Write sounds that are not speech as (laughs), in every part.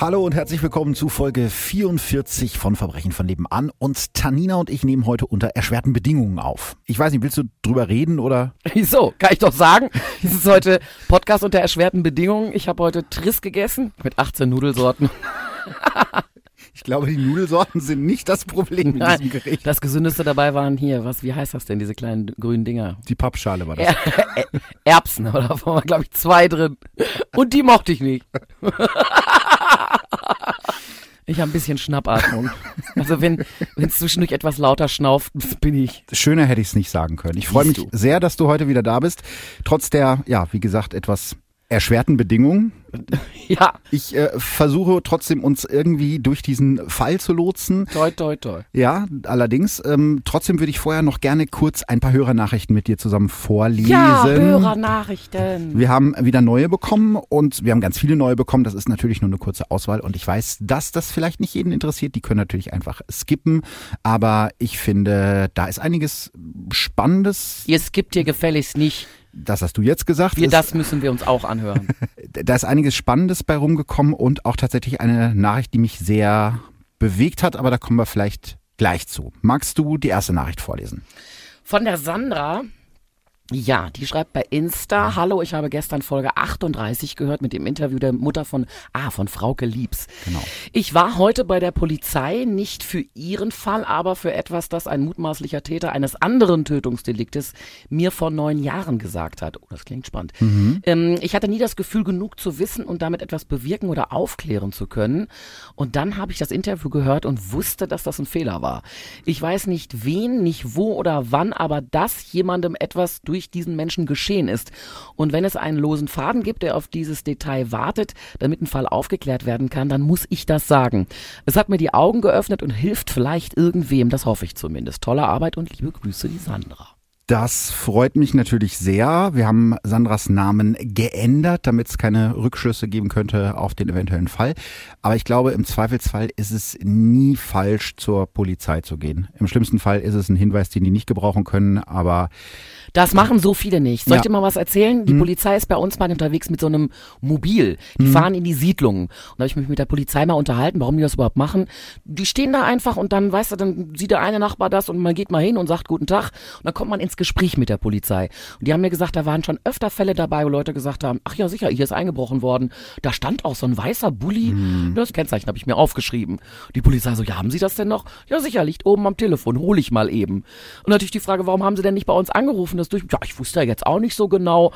Hallo und herzlich willkommen zu Folge 44 von Verbrechen von nebenan. Und Tanina und ich nehmen heute unter erschwerten Bedingungen auf. Ich weiß nicht, willst du drüber reden oder? (laughs) Wieso? Kann ich doch sagen. Es ist heute Podcast unter erschwerten Bedingungen. Ich habe heute Triss gegessen mit 18 Nudelsorten. Ich glaube, die Nudelsorten sind nicht das Problem in diesem Gericht. Das gesündeste dabei waren hier, was, wie heißt das denn, diese kleinen grünen Dinger? Die Pappschale war das. Er Er- Erbsen, oder? Da waren, glaube ich, zwei drin. Und die mochte ich nicht. Ich habe ein bisschen Schnappatmung. Also wenn es zwischendurch etwas lauter schnauft, bin ich. Schöner hätte ich es nicht sagen können. Ich freue mich du. sehr, dass du heute wieder da bist. Trotz der, ja, wie gesagt, etwas erschwerten Bedingungen. (laughs) Ja, Ich äh, versuche trotzdem uns irgendwie durch diesen Fall zu lotsen. toi, toi, toi. Ja, allerdings. Ähm, trotzdem würde ich vorher noch gerne kurz ein paar Hörernachrichten mit dir zusammen vorlesen. Ja, Hörernachrichten. Wir haben wieder neue bekommen und wir haben ganz viele neue bekommen. Das ist natürlich nur eine kurze Auswahl und ich weiß, dass das vielleicht nicht jeden interessiert. Die können natürlich einfach skippen. Aber ich finde, da ist einiges Spannendes. Ihr skippt hier gefälligst nicht. Das hast du jetzt gesagt. Wir, das müssen wir uns auch anhören. (laughs) da ist einiges Spannendes bei rumgekommen und auch tatsächlich eine Nachricht, die mich sehr bewegt hat, aber da kommen wir vielleicht gleich zu. Magst du die erste Nachricht vorlesen? Von der Sandra. Ja, die schreibt bei Insta, hallo, ich habe gestern Folge 38 gehört mit dem Interview der Mutter von, ah, von Frauke Liebs. Genau. Ich war heute bei der Polizei, nicht für ihren Fall, aber für etwas, das ein mutmaßlicher Täter eines anderen Tötungsdeliktes mir vor neun Jahren gesagt hat. Oh, das klingt spannend. Ähm, ich hatte nie das Gefühl, genug zu wissen und damit etwas bewirken oder aufklären zu können. Und dann habe ich das Interview gehört und wusste, dass das ein Fehler war. Ich weiß nicht wen, nicht wo oder wann, aber dass jemandem etwas durch diesen Menschen geschehen ist. Und wenn es einen losen Faden gibt, der auf dieses Detail wartet, damit ein Fall aufgeklärt werden kann, dann muss ich das sagen. Es hat mir die Augen geöffnet und hilft vielleicht irgendwem, das hoffe ich zumindest. Tolle Arbeit und liebe Grüße, die Sandra. Das freut mich natürlich sehr. Wir haben Sandras Namen geändert, damit es keine Rückschlüsse geben könnte auf den eventuellen Fall. Aber ich glaube, im Zweifelsfall ist es nie falsch, zur Polizei zu gehen. Im schlimmsten Fall ist es ein Hinweis, den die nicht gebrauchen können, aber Das machen so viele nicht. Soll ich dir mal was erzählen? Die Polizei ist bei uns mal unterwegs mit so einem Mobil. Die fahren in die Siedlungen. Und da habe ich mich mit der Polizei mal unterhalten, warum die das überhaupt machen. Die stehen da einfach und dann, weißt du, dann sieht der eine Nachbar das und man geht mal hin und sagt guten Tag. Und dann kommt man ins Gespräch mit der Polizei. Und die haben mir gesagt, da waren schon öfter Fälle dabei, wo Leute gesagt haben, ach ja sicher, hier ist eingebrochen worden. Da stand auch so ein weißer Bulli. Das Kennzeichen habe ich mir aufgeschrieben. Die Polizei so, ja, haben Sie das denn noch? Ja sicher, liegt oben am Telefon, hol ich mal eben. Und natürlich die Frage, warum haben Sie denn nicht bei uns angerufen? Das durch, ja, ich wusste ja jetzt auch nicht so genau.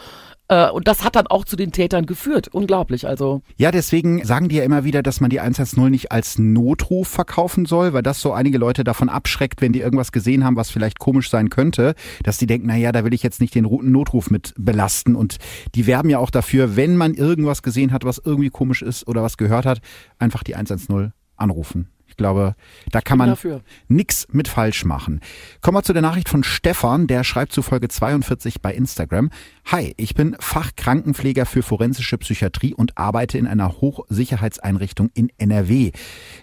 Äh, Und das hat dann auch zu den Tätern geführt. Unglaublich, also. Ja, deswegen sagen die ja immer wieder, dass man die 110 nicht als Notruf verkaufen soll, weil das so einige Leute davon abschreckt, wenn die irgendwas gesehen haben, was vielleicht komisch sein könnte, dass die denken, na ja, da will ich jetzt nicht den Ru- Notruf mit belasten und die werben ja auch dafür, wenn man irgendwas gesehen hat, was irgendwie komisch ist oder was gehört hat, einfach die 110 anrufen. Ich glaube, da kann man nix mit falsch machen. Kommen wir zu der Nachricht von Stefan, der schreibt zu Folge 42 bei Instagram. Hi, ich bin Fachkrankenpfleger für forensische Psychiatrie und arbeite in einer Hochsicherheitseinrichtung in NRW.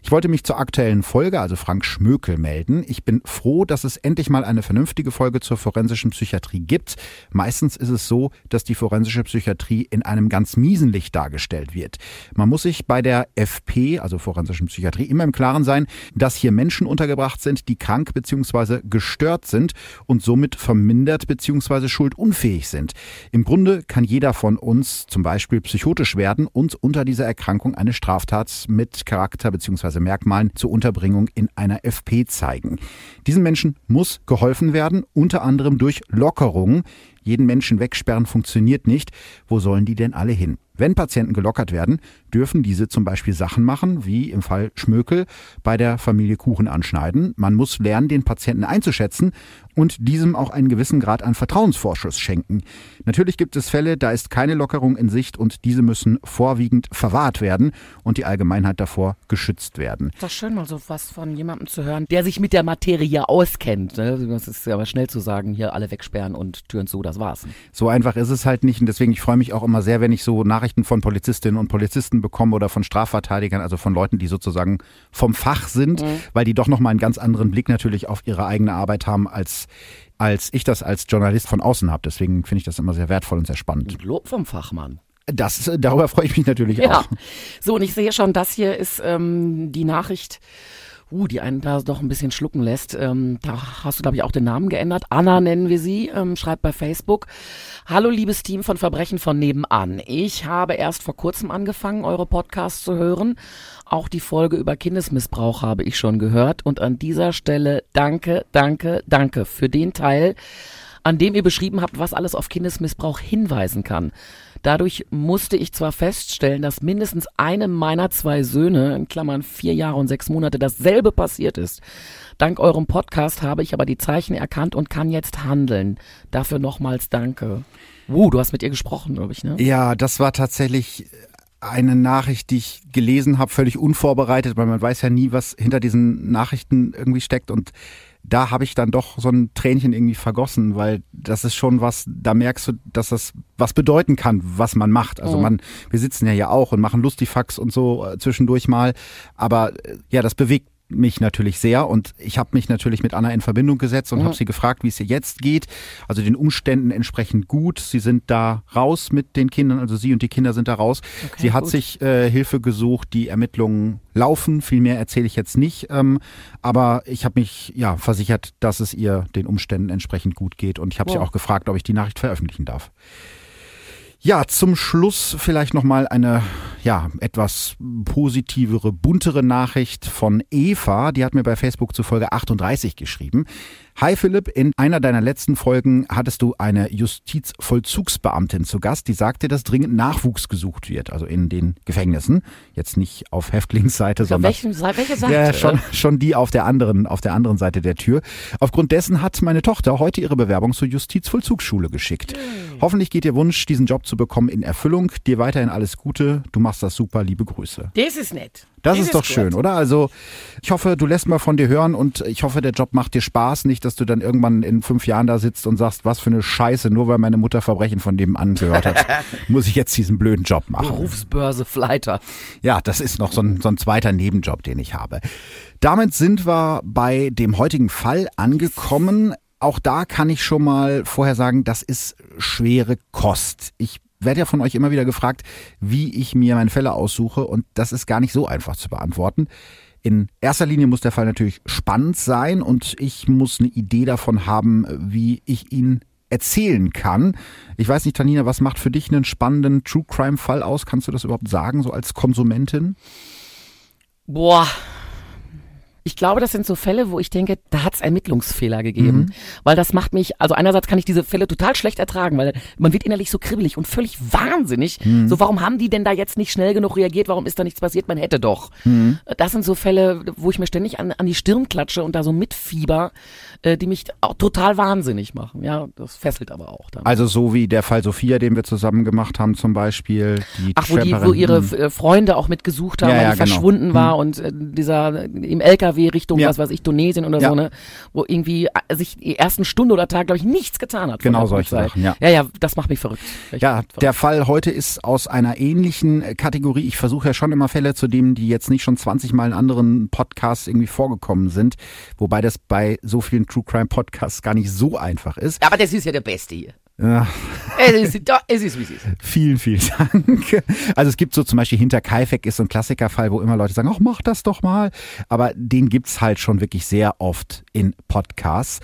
Ich wollte mich zur aktuellen Folge, also Frank Schmökel, melden. Ich bin froh, dass es endlich mal eine vernünftige Folge zur forensischen Psychiatrie gibt. Meistens ist es so, dass die forensische Psychiatrie in einem ganz miesen Licht dargestellt wird. Man muss sich bei der FP, also forensischen Psychiatrie, immer im Klaren sein, dass hier Menschen untergebracht sind, die krank bzw. gestört sind und somit vermindert bzw. schuldunfähig sind. Im Grunde kann jeder von uns zum Beispiel psychotisch werden und unter dieser Erkrankung eine Straftat mit Charakter bzw. Merkmalen zur Unterbringung in einer FP zeigen. Diesen Menschen muss geholfen werden, unter anderem durch Lockerungen. Jeden Menschen wegsperren funktioniert nicht. Wo sollen die denn alle hin? Wenn Patienten gelockert werden, dürfen diese zum Beispiel Sachen machen, wie im Fall Schmökel bei der Familie Kuchen anschneiden. Man muss lernen, den Patienten einzuschätzen und diesem auch einen gewissen Grad an Vertrauensvorschuss schenken. Natürlich gibt es Fälle, da ist keine Lockerung in Sicht und diese müssen vorwiegend verwahrt werden und die Allgemeinheit davor geschützt werden. Ist doch schön, mal so was von jemandem zu hören, der sich mit der Materie auskennt. Ne? Das ist ja aber schnell zu sagen, hier alle wegsperren und Türen zu, das das war's. So einfach ist es halt nicht und deswegen, ich freue mich auch immer sehr, wenn ich so Nachrichten von Polizistinnen und Polizisten bekomme oder von Strafverteidigern, also von Leuten, die sozusagen vom Fach sind, mhm. weil die doch nochmal einen ganz anderen Blick natürlich auf ihre eigene Arbeit haben, als als ich das als Journalist von außen habe. Deswegen finde ich das immer sehr wertvoll und sehr spannend. Lob vom Fachmann. Das, darüber freue ich mich natürlich ja. auch. So, und ich sehe schon, das hier ist ähm, die Nachricht uh, die einen da doch ein bisschen schlucken lässt. Ähm, da hast du, glaube ich, auch den Namen geändert. Anna nennen wir sie, ähm, schreibt bei Facebook. Hallo, liebes Team von Verbrechen von nebenan. Ich habe erst vor kurzem angefangen, eure Podcasts zu hören. Auch die Folge über Kindesmissbrauch habe ich schon gehört. Und an dieser Stelle danke, danke, danke für den Teil, an dem ihr beschrieben habt, was alles auf Kindesmissbrauch hinweisen kann. Dadurch musste ich zwar feststellen, dass mindestens einem meiner zwei Söhne, in Klammern vier Jahre und sechs Monate, dasselbe passiert ist. Dank eurem Podcast habe ich aber die Zeichen erkannt und kann jetzt handeln. Dafür nochmals danke. Uh, du hast mit ihr gesprochen, glaube ich, ne? Ja, das war tatsächlich eine Nachricht, die ich gelesen habe, völlig unvorbereitet, weil man weiß ja nie, was hinter diesen Nachrichten irgendwie steckt und da habe ich dann doch so ein Tränchen irgendwie vergossen, weil das ist schon was, da merkst du, dass das was bedeuten kann, was man macht. Also mhm. man, wir sitzen ja hier auch und machen Lustifax und so äh, zwischendurch mal, aber äh, ja, das bewegt mich natürlich sehr und ich habe mich natürlich mit Anna in Verbindung gesetzt und mhm. habe sie gefragt, wie es ihr jetzt geht. Also den Umständen entsprechend gut. Sie sind da raus mit den Kindern, also sie und die Kinder sind da raus. Okay, sie hat gut. sich äh, Hilfe gesucht, die Ermittlungen laufen. Viel mehr erzähle ich jetzt nicht, ähm, aber ich habe mich ja versichert, dass es ihr den Umständen entsprechend gut geht und ich habe wow. sie auch gefragt, ob ich die Nachricht veröffentlichen darf. Ja, zum Schluss vielleicht nochmal eine ja, etwas positivere, buntere Nachricht von Eva. Die hat mir bei Facebook zu Folge 38 geschrieben. Hi Philipp, in einer deiner letzten Folgen hattest du eine Justizvollzugsbeamtin zu Gast, die sagte, dass dringend Nachwuchs gesucht wird, also in den Gefängnissen. Jetzt nicht auf Häftlingsseite, ja, sondern welchen, welche Seite? Ja, schon, schon die auf der anderen, auf der anderen Seite der Tür. Aufgrund dessen hat meine Tochter heute ihre Bewerbung zur Justizvollzugsschule geschickt. Mhm. Hoffentlich geht ihr Wunsch, diesen Job zu bekommen, in Erfüllung. Dir weiterhin alles Gute. Du machst das super. Liebe Grüße. Das ist nett. Das, ist, ist doch gut. schön, oder? Also ich hoffe, du lässt mal von dir hören und ich hoffe, der Job macht dir Spaß, nicht, dass du dann irgendwann in fünf Jahren da sitzt und sagst, was für eine Scheiße, nur weil meine Mutter Verbrechen von dem angehört hat, (laughs) muss ich jetzt diesen blöden Job machen. Berufsbörse Fleiter. Ja, das ist noch so ein, so ein zweiter Nebenjob, den ich habe. Damit sind wir bei dem heutigen Fall angekommen. Auch da kann ich schon mal vorher sagen, das ist schwere Kost. Ich werde ja von euch immer wieder gefragt, wie ich mir meine Fälle aussuche und das ist gar nicht so einfach zu beantworten. In erster Linie muss der Fall natürlich spannend sein und ich muss eine Idee davon haben, wie ich ihn erzählen kann. Ich weiß nicht, Tanina, was macht für dich einen spannenden True Crime Fall aus? Kannst du das überhaupt sagen, so als Konsumentin? Boah, ich glaube, das sind so Fälle, wo ich denke, da hat es Ermittlungsfehler gegeben. Mhm. Weil das macht mich, also einerseits kann ich diese Fälle total schlecht ertragen, weil man wird innerlich so kribbelig und völlig wahnsinnig. Mhm. So, warum haben die denn da jetzt nicht schnell genug reagiert? Warum ist da nichts passiert? Man hätte doch. Mhm. Das sind so Fälle, wo ich mir ständig an, an die Stirn klatsche und da so mitfieber, äh, die mich auch total wahnsinnig machen. Ja, das fesselt aber auch dann. Also so wie der Fall Sophia, den wir zusammen gemacht haben zum Beispiel. Die Ach, wo, die, wo ihre äh, Freunde auch mitgesucht haben, ja, weil ja, die genau. verschwunden war mhm. und äh, dieser im LKW NRW Richtung, ja. was weiß ich, Tunesien oder ja. so, ne? Wo irgendwie äh, sich die ersten Stunde oder Tag, glaube ich, nichts getan hat. Genau solche Sachen, ja. Ja, ja, das macht mich verrückt. Ich ja, verrückt. der Fall heute ist aus einer ähnlichen äh, Kategorie. Ich versuche ja schon immer Fälle zu nehmen, die jetzt nicht schon 20 Mal in anderen Podcasts irgendwie vorgekommen sind. Wobei das bei so vielen True Crime Podcasts gar nicht so einfach ist. Aber das ist ja der Beste hier. Ja. Es ist, es ist, wie es ist. Vielen, vielen Dank. Also es gibt so zum Beispiel hinter Kaifek ist so ein Klassikerfall, wo immer Leute sagen, ach, mach das doch mal. Aber den gibt's halt schon wirklich sehr oft in Podcasts.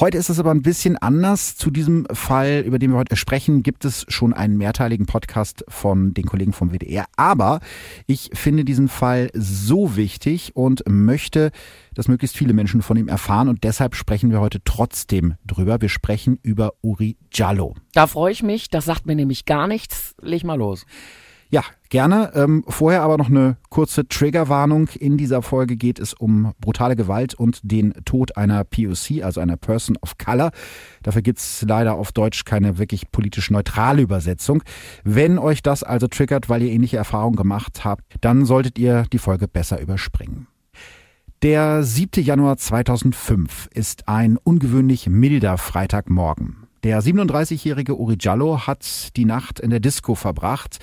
Heute ist es aber ein bisschen anders. Zu diesem Fall, über den wir heute sprechen, gibt es schon einen mehrteiligen Podcast von den Kollegen vom WDR. Aber ich finde diesen Fall so wichtig und möchte, dass möglichst viele Menschen von ihm erfahren. Und deshalb sprechen wir heute trotzdem drüber. Wir sprechen über Uri Jallo. Da freue ich mich. Das sagt mir nämlich gar nichts. Leg mal los. Ja, gerne. Ähm, vorher aber noch eine kurze Triggerwarnung. In dieser Folge geht es um brutale Gewalt und den Tod einer POC, also einer Person of Color. Dafür gibt's leider auf Deutsch keine wirklich politisch neutrale Übersetzung. Wenn euch das also triggert, weil ihr ähnliche Erfahrungen gemacht habt, dann solltet ihr die Folge besser überspringen. Der 7. Januar 2005 ist ein ungewöhnlich milder Freitagmorgen. Der 37-jährige Uri Jallo hat die Nacht in der Disco verbracht,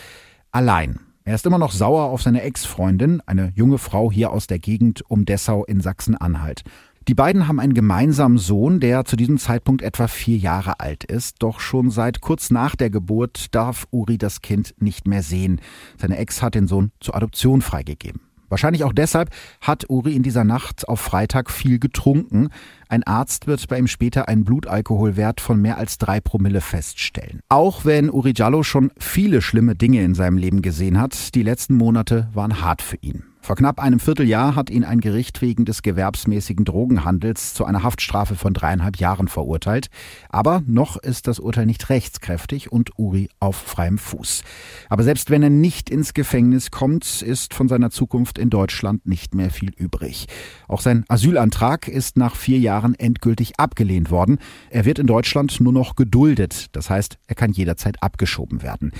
allein. Er ist immer noch sauer auf seine Ex-Freundin, eine junge Frau hier aus der Gegend um Dessau in Sachsen-Anhalt. Die beiden haben einen gemeinsamen Sohn, der zu diesem Zeitpunkt etwa vier Jahre alt ist. Doch schon seit kurz nach der Geburt darf Uri das Kind nicht mehr sehen. Seine Ex hat den Sohn zur Adoption freigegeben. Wahrscheinlich auch deshalb hat Uri in dieser Nacht auf Freitag viel getrunken. Ein Arzt wird bei ihm später einen Blutalkoholwert von mehr als drei Promille feststellen. Auch wenn Uri Jallo schon viele schlimme Dinge in seinem Leben gesehen hat, die letzten Monate waren hart für ihn. Vor knapp einem Vierteljahr hat ihn ein Gericht wegen des gewerbsmäßigen Drogenhandels zu einer Haftstrafe von dreieinhalb Jahren verurteilt. Aber noch ist das Urteil nicht rechtskräftig und Uri auf freiem Fuß. Aber selbst wenn er nicht ins Gefängnis kommt, ist von seiner Zukunft in Deutschland nicht mehr viel übrig. Auch sein Asylantrag ist nach vier Jahren endgültig abgelehnt worden. Er wird in Deutschland nur noch geduldet. Das heißt, er kann jederzeit abgeschoben werden.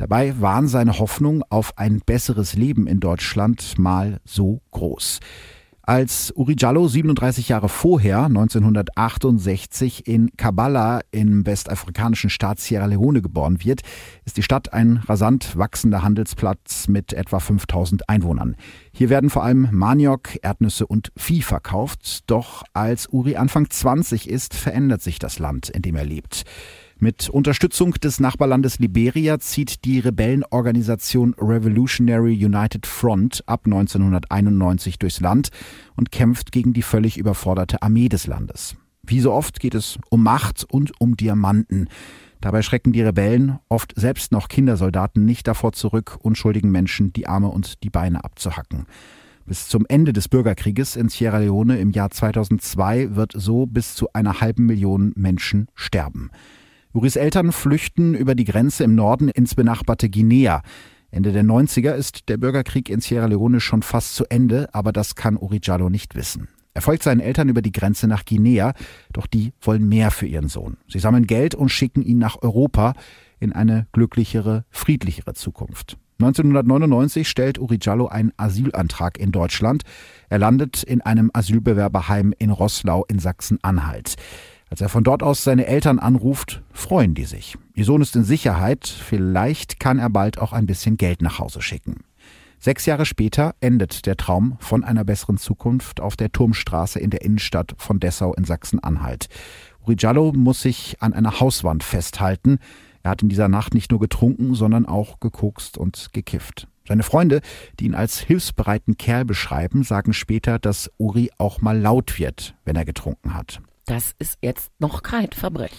Dabei waren seine Hoffnungen auf ein besseres Leben in Deutschland mal so groß. Als Uri Jallo 37 Jahre vorher, 1968, in Kabbalah im westafrikanischen Staat Sierra Leone geboren wird, ist die Stadt ein rasant wachsender Handelsplatz mit etwa 5000 Einwohnern. Hier werden vor allem Maniok, Erdnüsse und Vieh verkauft. Doch als Uri Anfang 20 ist, verändert sich das Land, in dem er lebt. Mit Unterstützung des Nachbarlandes Liberia zieht die Rebellenorganisation Revolutionary United Front ab 1991 durchs Land und kämpft gegen die völlig überforderte Armee des Landes. Wie so oft geht es um Macht und um Diamanten. Dabei schrecken die Rebellen, oft selbst noch Kindersoldaten, nicht davor zurück, unschuldigen Menschen die Arme und die Beine abzuhacken. Bis zum Ende des Bürgerkrieges in Sierra Leone im Jahr 2002 wird so bis zu einer halben Million Menschen sterben. Uris Eltern flüchten über die Grenze im Norden ins benachbarte Guinea. Ende der 90er ist der Bürgerkrieg in Sierra Leone schon fast zu Ende, aber das kann Uri Jallo nicht wissen. Er folgt seinen Eltern über die Grenze nach Guinea, doch die wollen mehr für ihren Sohn. Sie sammeln Geld und schicken ihn nach Europa in eine glücklichere, friedlichere Zukunft. 1999 stellt Uri Jallo einen Asylantrag in Deutschland. Er landet in einem Asylbewerberheim in Roßlau in Sachsen-Anhalt. Als er von dort aus seine Eltern anruft, freuen die sich. Ihr Sohn ist in Sicherheit, vielleicht kann er bald auch ein bisschen Geld nach Hause schicken. Sechs Jahre später endet der Traum von einer besseren Zukunft auf der Turmstraße in der Innenstadt von Dessau in Sachsen-Anhalt. Uri Jallo muss sich an einer Hauswand festhalten. Er hat in dieser Nacht nicht nur getrunken, sondern auch gekokst und gekifft. Seine Freunde, die ihn als hilfsbereiten Kerl beschreiben, sagen später, dass Uri auch mal laut wird, wenn er getrunken hat. Das ist jetzt noch kein Verbrechen.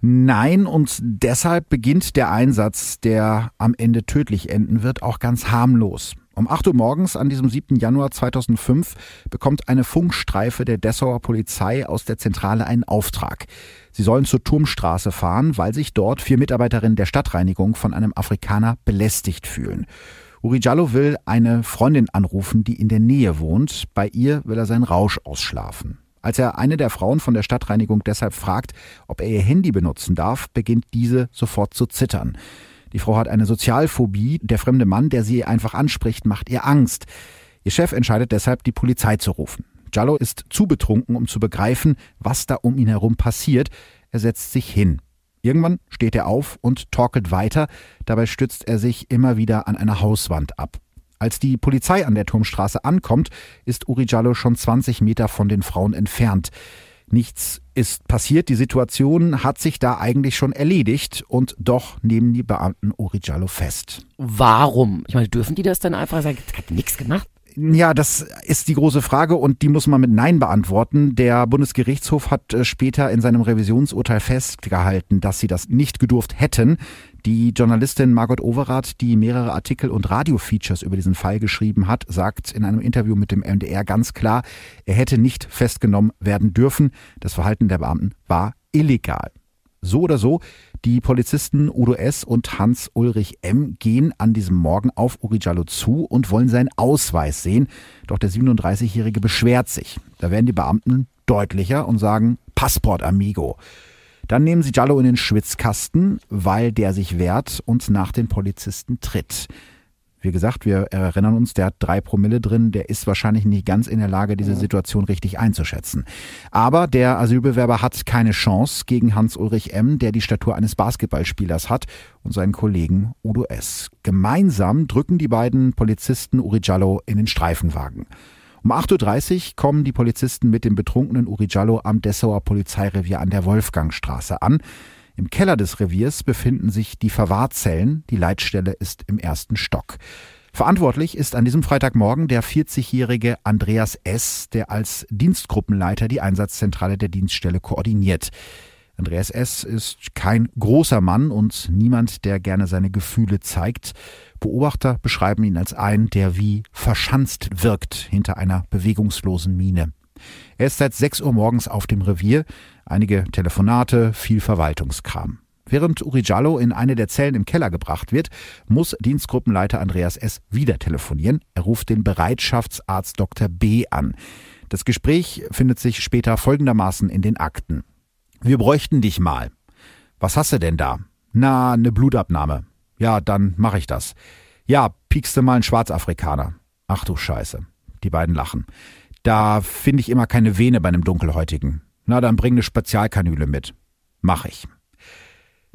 Nein, und deshalb beginnt der Einsatz, der am Ende tödlich enden wird, auch ganz harmlos. Um 8 Uhr morgens an diesem 7. Januar 2005 bekommt eine Funkstreife der Dessauer Polizei aus der Zentrale einen Auftrag. Sie sollen zur Turmstraße fahren, weil sich dort vier Mitarbeiterinnen der Stadtreinigung von einem Afrikaner belästigt fühlen. Uri Jallo will eine Freundin anrufen, die in der Nähe wohnt. Bei ihr will er seinen Rausch ausschlafen. Als er eine der Frauen von der Stadtreinigung deshalb fragt, ob er ihr Handy benutzen darf, beginnt diese sofort zu zittern. Die Frau hat eine Sozialphobie, der fremde Mann, der sie einfach anspricht, macht ihr Angst. Ihr Chef entscheidet deshalb, die Polizei zu rufen. Jallo ist zu betrunken, um zu begreifen, was da um ihn herum passiert. Er setzt sich hin. Irgendwann steht er auf und torkelt weiter, dabei stützt er sich immer wieder an einer Hauswand ab. Als die Polizei an der Turmstraße ankommt, ist Uri Jallo schon 20 Meter von den Frauen entfernt. Nichts ist passiert, die Situation hat sich da eigentlich schon erledigt und doch nehmen die Beamten Uri Jallo fest. Warum? Ich meine, dürfen die das dann einfach sagen? Hat nichts gemacht. Ja, das ist die große Frage und die muss man mit Nein beantworten. Der Bundesgerichtshof hat äh, später in seinem Revisionsurteil festgehalten, dass sie das nicht gedurft hätten. Die Journalistin Margot Overath, die mehrere Artikel und Radiofeatures über diesen Fall geschrieben hat, sagt in einem Interview mit dem MDR ganz klar, er hätte nicht festgenommen werden dürfen. Das Verhalten der Beamten war illegal. So oder so, die Polizisten Udo S. und Hans-Ulrich M. gehen an diesem Morgen auf Uri Jallo zu und wollen seinen Ausweis sehen. Doch der 37-Jährige beschwert sich. Da werden die Beamten deutlicher und sagen Passport amigo. Dann nehmen sie Jallo in den Schwitzkasten, weil der sich wehrt und nach den Polizisten tritt. Wie gesagt, wir erinnern uns, der hat drei Promille drin, der ist wahrscheinlich nicht ganz in der Lage, diese Situation richtig einzuschätzen. Aber der Asylbewerber hat keine Chance gegen Hans-Ulrich M., der die Statur eines Basketballspielers hat, und seinen Kollegen Udo S. Gemeinsam drücken die beiden Polizisten Uri Jallo in den Streifenwagen. Um 8.30 Uhr kommen die Polizisten mit dem betrunkenen Uri Jallo am Dessauer Polizeirevier an der Wolfgangstraße an. Im Keller des Reviers befinden sich die Verwahrzellen. Die Leitstelle ist im ersten Stock. Verantwortlich ist an diesem Freitagmorgen der 40-jährige Andreas S., der als Dienstgruppenleiter die Einsatzzentrale der Dienststelle koordiniert. Andreas S. ist kein großer Mann und niemand, der gerne seine Gefühle zeigt. Beobachter beschreiben ihn als einen, der wie verschanzt wirkt hinter einer bewegungslosen Miene. Er ist seit 6 Uhr morgens auf dem Revier, einige Telefonate, viel Verwaltungskram. Während Uri Jallo in eine der Zellen im Keller gebracht wird, muss Dienstgruppenleiter Andreas S. wieder telefonieren. Er ruft den Bereitschaftsarzt Dr. B. an. Das Gespräch findet sich später folgendermaßen in den Akten. Wir bräuchten dich mal. Was hast du denn da? Na, ne Blutabnahme. Ja, dann mach ich das. Ja, piekst du mal einen Schwarzafrikaner. Ach du Scheiße. Die beiden lachen. Da finde ich immer keine Vene bei einem Dunkelhäutigen. Na, dann bring eine Spezialkanüle mit. Mach ich.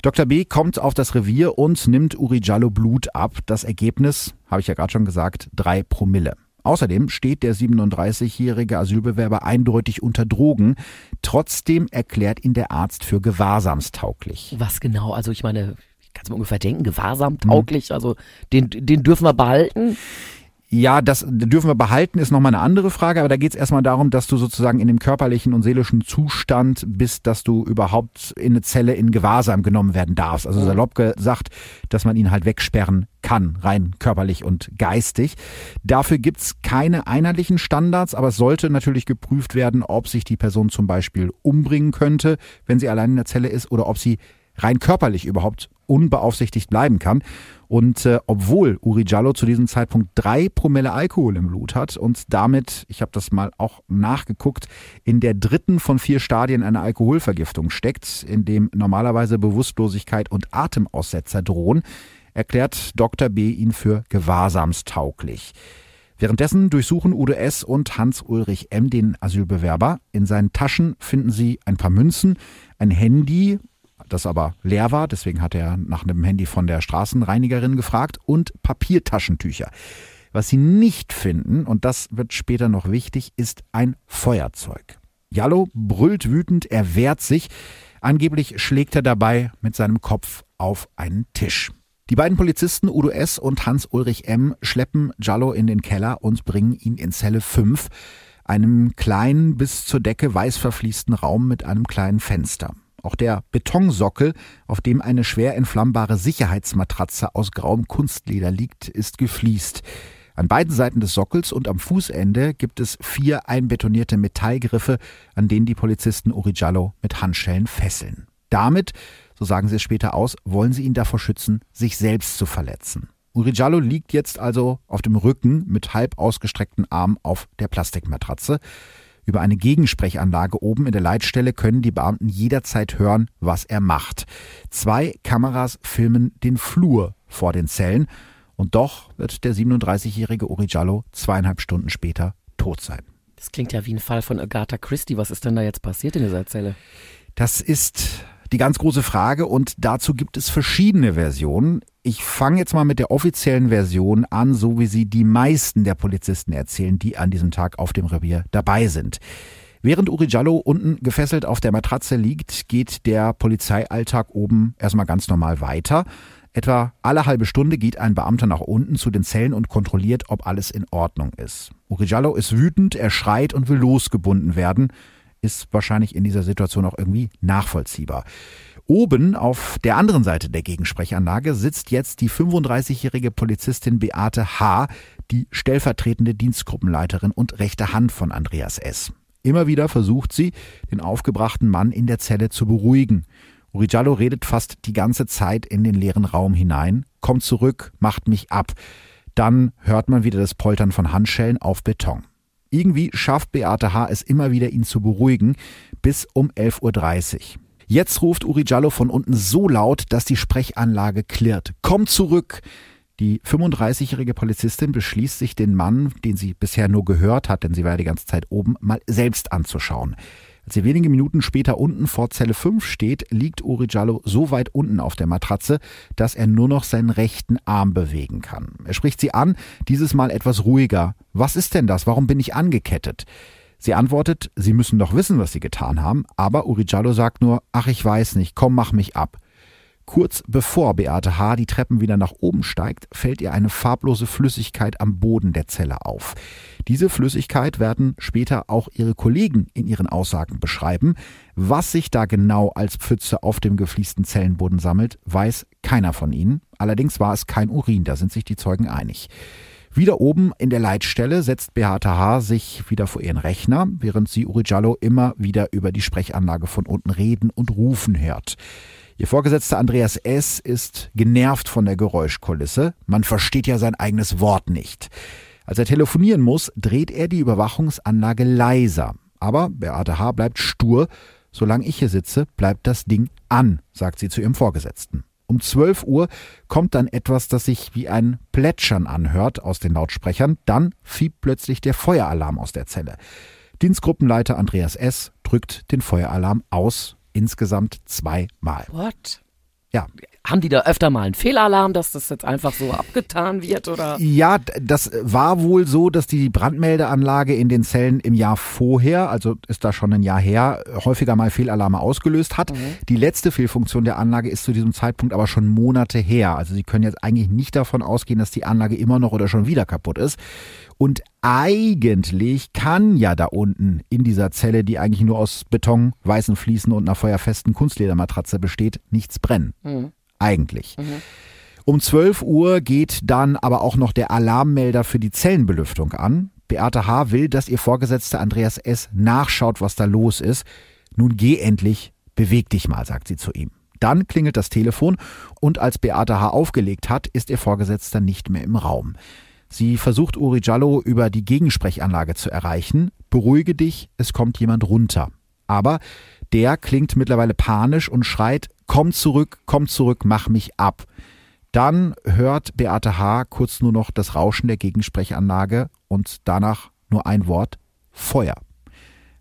Dr. B kommt auf das Revier und nimmt Uri Jallo Blut ab. Das Ergebnis, habe ich ja gerade schon gesagt, drei Promille. Außerdem steht der 37-jährige Asylbewerber eindeutig unter Drogen. Trotzdem erklärt ihn der Arzt für gewahrsamstauglich. Was genau? Also ich meine, ich kann es mir ungefähr denken, gewahrsamtauglich, mhm. also den, den dürfen wir behalten. Ja, das dürfen wir behalten, ist nochmal eine andere Frage, aber da geht es erstmal darum, dass du sozusagen in dem körperlichen und seelischen Zustand bist, dass du überhaupt in eine Zelle in Gewahrsam genommen werden darfst. Also salopp gesagt, dass man ihn halt wegsperren kann, rein körperlich und geistig. Dafür gibt's keine einheitlichen Standards, aber es sollte natürlich geprüft werden, ob sich die Person zum Beispiel umbringen könnte, wenn sie allein in der Zelle ist, oder ob sie rein körperlich überhaupt unbeaufsichtigt bleiben kann. Und äh, obwohl Uri Jallo zu diesem Zeitpunkt drei Promille Alkohol im Blut hat und damit, ich habe das mal auch nachgeguckt, in der dritten von vier Stadien einer Alkoholvergiftung steckt, in dem normalerweise Bewusstlosigkeit und Atemaussetzer drohen, erklärt Dr. B ihn für gewahrsamstauglich. Währenddessen durchsuchen Udo S. und Hans-Ulrich M. den Asylbewerber. In seinen Taschen finden sie ein paar Münzen, ein Handy das aber leer war. Deswegen hat er nach einem Handy von der Straßenreinigerin gefragt und Papiertaschentücher. Was sie nicht finden, und das wird später noch wichtig, ist ein Feuerzeug. Jallo brüllt wütend, er wehrt sich. Angeblich schlägt er dabei mit seinem Kopf auf einen Tisch. Die beiden Polizisten Udo S. und Hans-Ulrich M. schleppen Jallo in den Keller und bringen ihn in Zelle 5, einem kleinen, bis zur Decke weiß verfließten Raum mit einem kleinen Fenster. Auch der Betonsockel, auf dem eine schwer entflammbare Sicherheitsmatratze aus grauem Kunstleder liegt, ist gefliest. An beiden Seiten des Sockels und am Fußende gibt es vier einbetonierte Metallgriffe, an denen die Polizisten Uri Jallo mit Handschellen fesseln. Damit, so sagen sie es später aus, wollen sie ihn davor schützen, sich selbst zu verletzen. Uri Jallo liegt jetzt also auf dem Rücken mit halb ausgestreckten Armen auf der Plastikmatratze. Über eine Gegensprechanlage oben in der Leitstelle können die Beamten jederzeit hören, was er macht. Zwei Kameras filmen den Flur vor den Zellen und doch wird der 37-jährige Uri Jallo zweieinhalb Stunden später tot sein. Das klingt ja wie ein Fall von Agatha Christie. Was ist denn da jetzt passiert in dieser Zelle? Das ist die ganz große Frage und dazu gibt es verschiedene Versionen. Ich fange jetzt mal mit der offiziellen Version an, so wie sie die meisten der Polizisten erzählen, die an diesem Tag auf dem Revier dabei sind. Während Uri Jallo unten gefesselt auf der Matratze liegt, geht der Polizeialltag oben erstmal ganz normal weiter. Etwa alle halbe Stunde geht ein Beamter nach unten zu den Zellen und kontrolliert, ob alles in Ordnung ist. Uri Jallo ist wütend, er schreit und will losgebunden werden ist wahrscheinlich in dieser Situation auch irgendwie nachvollziehbar. Oben auf der anderen Seite der Gegensprechanlage sitzt jetzt die 35-jährige Polizistin Beate H., die stellvertretende Dienstgruppenleiterin und rechte Hand von Andreas S. Immer wieder versucht sie, den aufgebrachten Mann in der Zelle zu beruhigen. Urijallo redet fast die ganze Zeit in den leeren Raum hinein, kommt zurück, macht mich ab. Dann hört man wieder das Poltern von Handschellen auf Beton. Irgendwie schafft Beate H. es immer wieder, ihn zu beruhigen, bis um 11.30 Uhr. Jetzt ruft Uri Jallo von unten so laut, dass die Sprechanlage klirrt. Komm zurück! Die 35-jährige Polizistin beschließt sich, den Mann, den sie bisher nur gehört hat, denn sie war ja die ganze Zeit oben, mal selbst anzuschauen. Als sie wenige Minuten später unten vor Zelle 5 steht, liegt Uri Jallo so weit unten auf der Matratze, dass er nur noch seinen rechten Arm bewegen kann. Er spricht sie an, dieses Mal etwas ruhiger. Was ist denn das? Warum bin ich angekettet? Sie antwortet, sie müssen doch wissen, was sie getan haben, aber Uri Jallo sagt nur, ach ich weiß nicht, komm, mach mich ab. Kurz bevor Beate H. die Treppen wieder nach oben steigt, fällt ihr eine farblose Flüssigkeit am Boden der Zelle auf. Diese Flüssigkeit werden später auch ihre Kollegen in ihren Aussagen beschreiben. Was sich da genau als Pfütze auf dem gefliesten Zellenboden sammelt, weiß keiner von ihnen. Allerdings war es kein Urin, da sind sich die Zeugen einig. Wieder oben in der Leitstelle setzt Beate H. sich wieder vor ihren Rechner, während sie Uri Jallo immer wieder über die Sprechanlage von unten reden und rufen hört. Ihr Vorgesetzter Andreas S. ist genervt von der Geräuschkulisse. Man versteht ja sein eigenes Wort nicht. Als er telefonieren muss, dreht er die Überwachungsanlage leiser. Aber Beate H. bleibt stur. Solange ich hier sitze, bleibt das Ding an, sagt sie zu ihrem Vorgesetzten. Um 12 Uhr kommt dann etwas, das sich wie ein Plätschern anhört aus den Lautsprechern. Dann fiebt plötzlich der Feueralarm aus der Zelle. Dienstgruppenleiter Andreas S. drückt den Feueralarm aus insgesamt zweimal. What? Ja. Haben die da öfter mal einen Fehlalarm, dass das jetzt einfach so abgetan wird oder? Ja, das war wohl so, dass die Brandmeldeanlage in den Zellen im Jahr vorher, also ist da schon ein Jahr her, häufiger mal Fehlalarme ausgelöst hat. Mhm. Die letzte Fehlfunktion der Anlage ist zu diesem Zeitpunkt aber schon Monate her. Also Sie können jetzt eigentlich nicht davon ausgehen, dass die Anlage immer noch oder schon wieder kaputt ist. Und eigentlich kann ja da unten in dieser Zelle, die eigentlich nur aus Beton, weißen Fliesen und einer feuerfesten Kunstledermatratze besteht, nichts brennen. Mhm. Eigentlich. Mhm. Um 12 Uhr geht dann aber auch noch der Alarmmelder für die Zellenbelüftung an. Beate H. will, dass ihr Vorgesetzter Andreas S. nachschaut, was da los ist. Nun geh endlich, beweg dich mal, sagt sie zu ihm. Dann klingelt das Telefon und als Beate H. aufgelegt hat, ist ihr Vorgesetzter nicht mehr im Raum. Sie versucht Uri Jallo über die Gegensprechanlage zu erreichen. Beruhige dich, es kommt jemand runter. Aber der klingt mittlerweile panisch und schreit, komm zurück, komm zurück, mach mich ab. Dann hört Beate H. kurz nur noch das Rauschen der Gegensprechanlage und danach nur ein Wort, Feuer.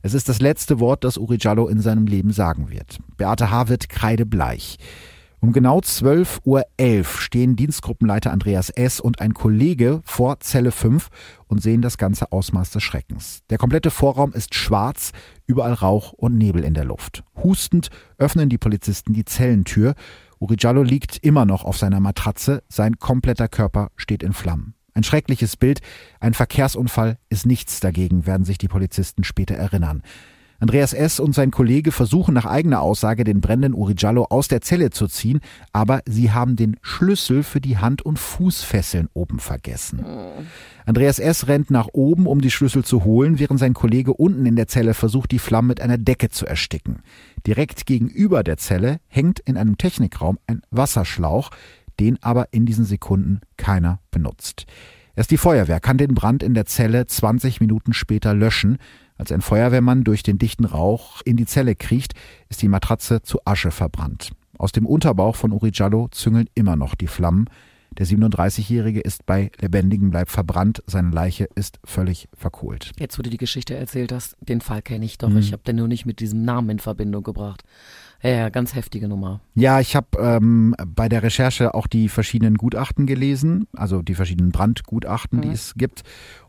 Es ist das letzte Wort, das Uri Jallo in seinem Leben sagen wird. Beate H. wird kreidebleich. Um genau 12.11 Uhr stehen Dienstgruppenleiter Andreas S. und ein Kollege vor Zelle 5 und sehen das ganze Ausmaß des Schreckens. Der komplette Vorraum ist schwarz, überall Rauch und Nebel in der Luft. Hustend öffnen die Polizisten die Zellentür. Uri Jallo liegt immer noch auf seiner Matratze, sein kompletter Körper steht in Flammen. Ein schreckliches Bild, ein Verkehrsunfall ist nichts dagegen, werden sich die Polizisten später erinnern. Andreas S. und sein Kollege versuchen nach eigener Aussage den brennenden Uri Jallo aus der Zelle zu ziehen, aber sie haben den Schlüssel für die Hand- und Fußfesseln oben vergessen. Andreas S. rennt nach oben, um die Schlüssel zu holen, während sein Kollege unten in der Zelle versucht, die Flammen mit einer Decke zu ersticken. Direkt gegenüber der Zelle hängt in einem Technikraum ein Wasserschlauch, den aber in diesen Sekunden keiner benutzt. Erst die Feuerwehr kann den Brand in der Zelle 20 Minuten später löschen. Als ein Feuerwehrmann durch den dichten Rauch in die Zelle kriecht, ist die Matratze zu Asche verbrannt. Aus dem Unterbauch von Uri Jallo züngeln immer noch die Flammen. Der 37-Jährige ist bei lebendigem Leib verbrannt, seine Leiche ist völlig verkohlt. Jetzt, wo du die Geschichte erzählt hast, den Fall kenne ich doch. Mhm. Ich habe den nur nicht mit diesem Namen in Verbindung gebracht. Ja, ja, ganz heftige Nummer. Ja, ich habe ähm, bei der Recherche auch die verschiedenen Gutachten gelesen, also die verschiedenen Brandgutachten, mhm. die es gibt.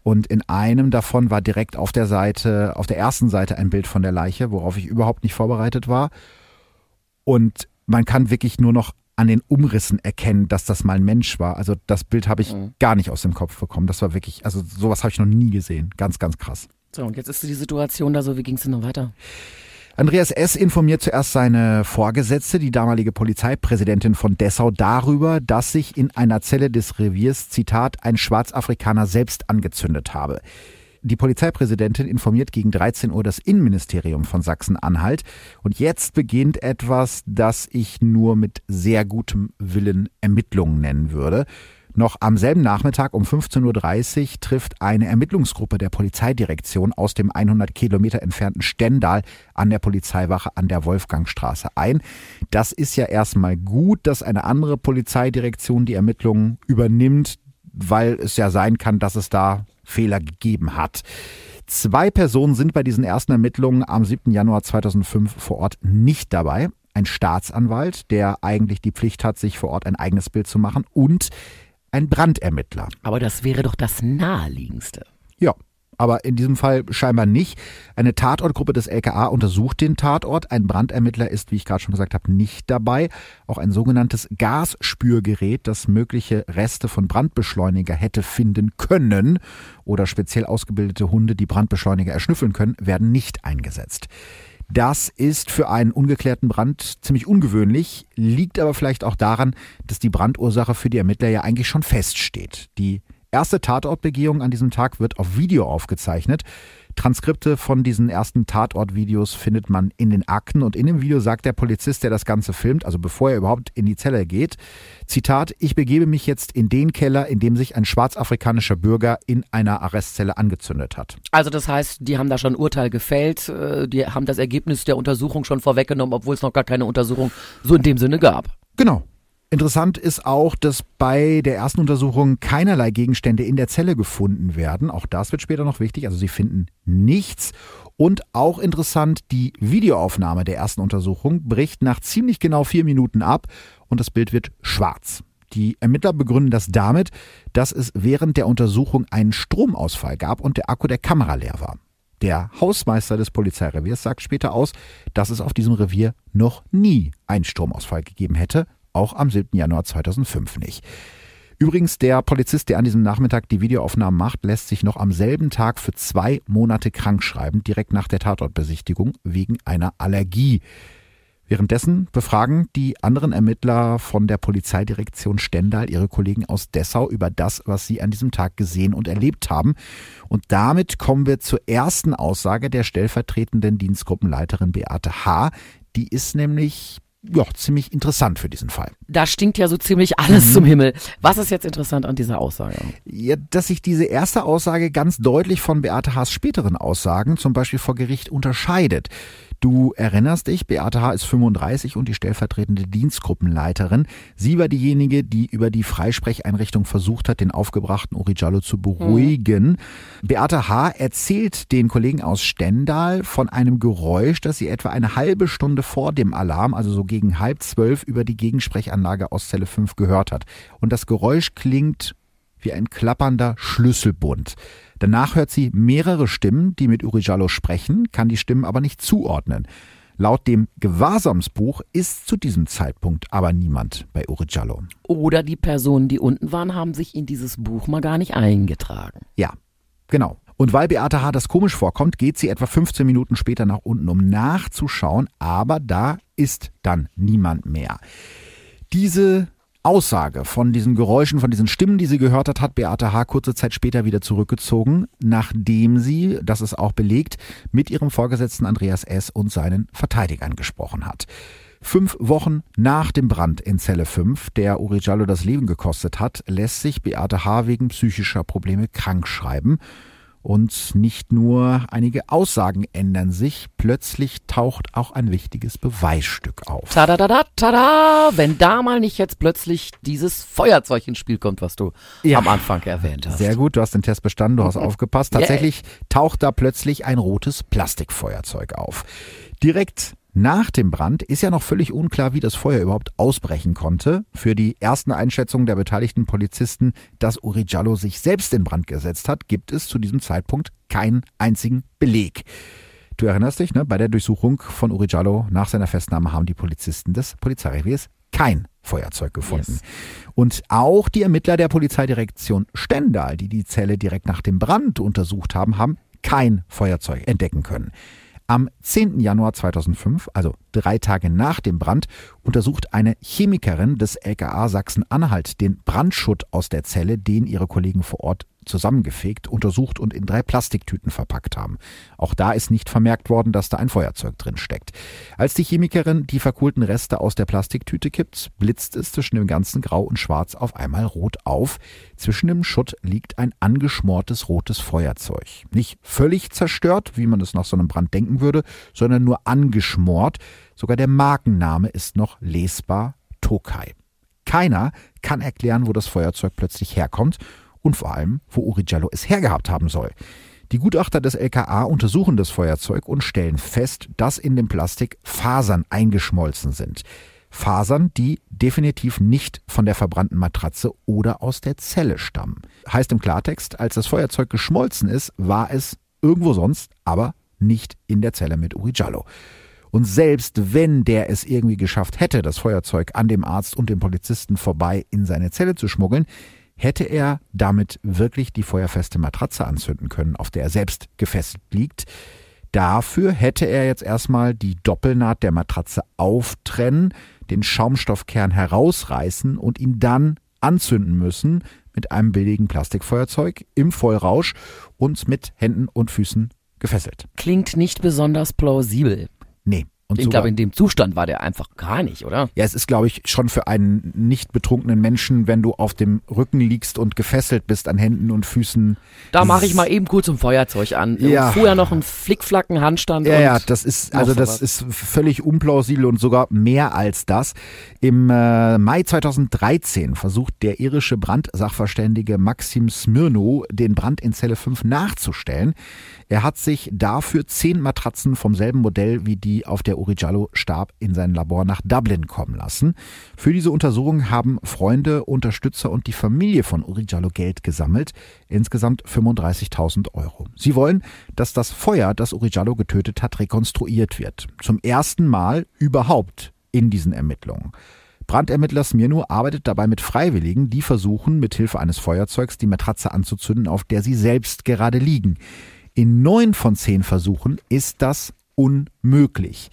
Und in einem davon war direkt auf der Seite, auf der ersten Seite ein Bild von der Leiche, worauf ich überhaupt nicht vorbereitet war. Und man kann wirklich nur noch an den Umrissen erkennen, dass das mal ein Mensch war. Also das Bild habe ich mhm. gar nicht aus dem Kopf bekommen. Das war wirklich, also sowas habe ich noch nie gesehen. Ganz, ganz krass. So, und jetzt ist die Situation da so, wie ging es denn noch weiter? Andreas S. informiert zuerst seine Vorgesetzte, die damalige Polizeipräsidentin von Dessau, darüber, dass sich in einer Zelle des Reviers, Zitat, ein Schwarzafrikaner selbst angezündet habe. Die Polizeipräsidentin informiert gegen 13 Uhr das Innenministerium von Sachsen-Anhalt. Und jetzt beginnt etwas, das ich nur mit sehr gutem Willen Ermittlungen nennen würde. Noch am selben Nachmittag um 15.30 Uhr trifft eine Ermittlungsgruppe der Polizeidirektion aus dem 100 Kilometer entfernten Stendal an der Polizeiwache an der Wolfgangstraße ein. Das ist ja erstmal gut, dass eine andere Polizeidirektion die Ermittlungen übernimmt, weil es ja sein kann, dass es da Fehler gegeben hat. Zwei Personen sind bei diesen ersten Ermittlungen am 7. Januar 2005 vor Ort nicht dabei. Ein Staatsanwalt, der eigentlich die Pflicht hat, sich vor Ort ein eigenes Bild zu machen, und ein Brandermittler. Aber das wäre doch das Naheliegendste. Ja, aber in diesem Fall scheinbar nicht. Eine Tatortgruppe des LKA untersucht den Tatort. Ein Brandermittler ist, wie ich gerade schon gesagt habe, nicht dabei. Auch ein sogenanntes Gasspürgerät, das mögliche Reste von Brandbeschleuniger hätte finden können oder speziell ausgebildete Hunde, die Brandbeschleuniger erschnüffeln können, werden nicht eingesetzt. Das ist für einen ungeklärten Brand ziemlich ungewöhnlich, liegt aber vielleicht auch daran, dass die Brandursache für die Ermittler ja eigentlich schon feststeht. Die erste Tatortbegehung an diesem Tag wird auf Video aufgezeichnet. Transkripte von diesen ersten Tatortvideos findet man in den Akten und in dem Video sagt der Polizist, der das Ganze filmt, also bevor er überhaupt in die Zelle geht, Zitat, ich begebe mich jetzt in den Keller, in dem sich ein schwarzafrikanischer Bürger in einer Arrestzelle angezündet hat. Also das heißt, die haben da schon ein Urteil gefällt, äh, die haben das Ergebnis der Untersuchung schon vorweggenommen, obwohl es noch gar keine Untersuchung so in dem Sinne gab. Genau. Interessant ist auch, dass bei der ersten Untersuchung keinerlei Gegenstände in der Zelle gefunden werden. Auch das wird später noch wichtig. Also sie finden nichts. Und auch interessant, die Videoaufnahme der ersten Untersuchung bricht nach ziemlich genau vier Minuten ab und das Bild wird schwarz. Die Ermittler begründen das damit, dass es während der Untersuchung einen Stromausfall gab und der Akku der Kamera leer war. Der Hausmeister des Polizeireviers sagt später aus, dass es auf diesem Revier noch nie einen Stromausfall gegeben hätte auch am 7. Januar 2005 nicht. Übrigens, der Polizist, der an diesem Nachmittag die Videoaufnahmen macht, lässt sich noch am selben Tag für zwei Monate krank schreiben, direkt nach der Tatortbesichtigung, wegen einer Allergie. Währenddessen befragen die anderen Ermittler von der Polizeidirektion Stendal ihre Kollegen aus Dessau über das, was sie an diesem Tag gesehen und erlebt haben. Und damit kommen wir zur ersten Aussage der stellvertretenden Dienstgruppenleiterin Beate H. Die ist nämlich ja, ziemlich interessant für diesen Fall. Da stinkt ja so ziemlich alles mhm. zum Himmel. Was ist jetzt interessant an dieser Aussage? Ja, dass sich diese erste Aussage ganz deutlich von Beate Haas späteren Aussagen, zum Beispiel vor Gericht, unterscheidet. Du erinnerst dich, Beate H. ist 35 und die stellvertretende Dienstgruppenleiterin. Sie war diejenige, die über die Freisprecheinrichtung versucht hat, den aufgebrachten Uri Jallo zu beruhigen. Mhm. Beate H. erzählt den Kollegen aus Stendal von einem Geräusch, das sie etwa eine halbe Stunde vor dem Alarm, also so gegen halb zwölf, über die Gegensprechanlage aus Zelle 5 gehört hat. Und das Geräusch klingt wie ein klappernder Schlüsselbund. Danach hört sie mehrere Stimmen, die mit Uri Jallo sprechen, kann die Stimmen aber nicht zuordnen. Laut dem Gewahrsamsbuch ist zu diesem Zeitpunkt aber niemand bei Uri Jallo. Oder die Personen, die unten waren, haben sich in dieses Buch mal gar nicht eingetragen. Ja, genau. Und weil Beate H. das komisch vorkommt, geht sie etwa 15 Minuten später nach unten, um nachzuschauen, aber da ist dann niemand mehr. Diese Aussage von diesen Geräuschen, von diesen Stimmen, die sie gehört hat, hat Beate H. kurze Zeit später wieder zurückgezogen, nachdem sie, das ist auch belegt, mit ihrem Vorgesetzten Andreas S. und seinen Verteidigern gesprochen hat. Fünf Wochen nach dem Brand in Zelle 5, der Uri Jallo das Leben gekostet hat, lässt sich Beate H. wegen psychischer Probleme krank schreiben. Und nicht nur einige Aussagen ändern sich, plötzlich taucht auch ein wichtiges Beweisstück auf. Tada, tada, tada! Wenn da mal nicht jetzt plötzlich dieses Feuerzeug ins Spiel kommt, was du ja. am Anfang erwähnt hast. Sehr gut, du hast den Test bestanden, du hast aufgepasst. Tatsächlich yeah. taucht da plötzlich ein rotes Plastikfeuerzeug auf. Direkt nach dem Brand ist ja noch völlig unklar, wie das Feuer überhaupt ausbrechen konnte. Für die ersten Einschätzungen der beteiligten Polizisten, dass Uri Jallo sich selbst in Brand gesetzt hat, gibt es zu diesem Zeitpunkt keinen einzigen Beleg. Du erinnerst dich, ne? bei der Durchsuchung von Uri Jallo nach seiner Festnahme haben die Polizisten des Polizeireviers kein Feuerzeug gefunden. Yes. Und auch die Ermittler der Polizeidirektion Stendal, die die Zelle direkt nach dem Brand untersucht haben, haben kein Feuerzeug entdecken können. Am 10. Januar 2005, also drei Tage nach dem Brand, untersucht eine Chemikerin des LKA Sachsen-Anhalt den Brandschutt aus der Zelle, den ihre Kollegen vor Ort zusammengefegt, untersucht und in drei Plastiktüten verpackt haben. Auch da ist nicht vermerkt worden, dass da ein Feuerzeug drin steckt. Als die Chemikerin die verkohlten Reste aus der Plastiktüte kippt, blitzt es zwischen dem ganzen Grau und Schwarz auf einmal rot auf. Zwischen dem Schutt liegt ein angeschmortes rotes Feuerzeug. Nicht völlig zerstört, wie man es nach so einem Brand denken würde, sondern nur angeschmort. Sogar der Markenname ist noch lesbar Tokai. Keiner kann erklären, wo das Feuerzeug plötzlich herkommt und vor allem, wo Uri Jallo es hergehabt haben soll. Die Gutachter des LKA untersuchen das Feuerzeug und stellen fest, dass in dem Plastik Fasern eingeschmolzen sind. Fasern, die definitiv nicht von der verbrannten Matratze oder aus der Zelle stammen. Heißt im Klartext, als das Feuerzeug geschmolzen ist, war es irgendwo sonst, aber nicht in der Zelle mit Uri Jallo. Und selbst wenn der es irgendwie geschafft hätte, das Feuerzeug an dem Arzt und dem Polizisten vorbei in seine Zelle zu schmuggeln, hätte er damit wirklich die feuerfeste Matratze anzünden können, auf der er selbst gefesselt liegt. Dafür hätte er jetzt erstmal die Doppelnaht der Matratze auftrennen, den Schaumstoffkern herausreißen und ihn dann anzünden müssen mit einem billigen Plastikfeuerzeug im Vollrausch und mit Händen und Füßen gefesselt. Klingt nicht besonders plausibel. Nee. Und ich glaube, in dem Zustand war der einfach gar nicht, oder? Ja, es ist, glaube ich, schon für einen nicht betrunkenen Menschen, wenn du auf dem Rücken liegst und gefesselt bist an Händen und Füßen. Da mache ich mal eben kurz ein Feuerzeug an. Ja. Vorher noch ein Flickflacken Handstand. Ja, und ja, das ist, also das ist völlig unplausibel und sogar mehr als das. Im äh, Mai 2013 versucht der irische Brandsachverständige Maxim Smirno, den Brand in Zelle 5 nachzustellen. Er hat sich dafür zehn Matratzen vom selben Modell wie die, auf der Uri Jallo starb, in sein Labor nach Dublin kommen lassen. Für diese Untersuchung haben Freunde, Unterstützer und die Familie von Uri Jallo Geld gesammelt. Insgesamt 35.000 Euro. Sie wollen, dass das Feuer, das Uri Jallo getötet hat, rekonstruiert wird. Zum ersten Mal überhaupt in diesen Ermittlungen. Brandermittler Smirno arbeitet dabei mit Freiwilligen, die versuchen, mit Hilfe eines Feuerzeugs die Matratze anzuzünden, auf der sie selbst gerade liegen. In neun von zehn Versuchen ist das unmöglich.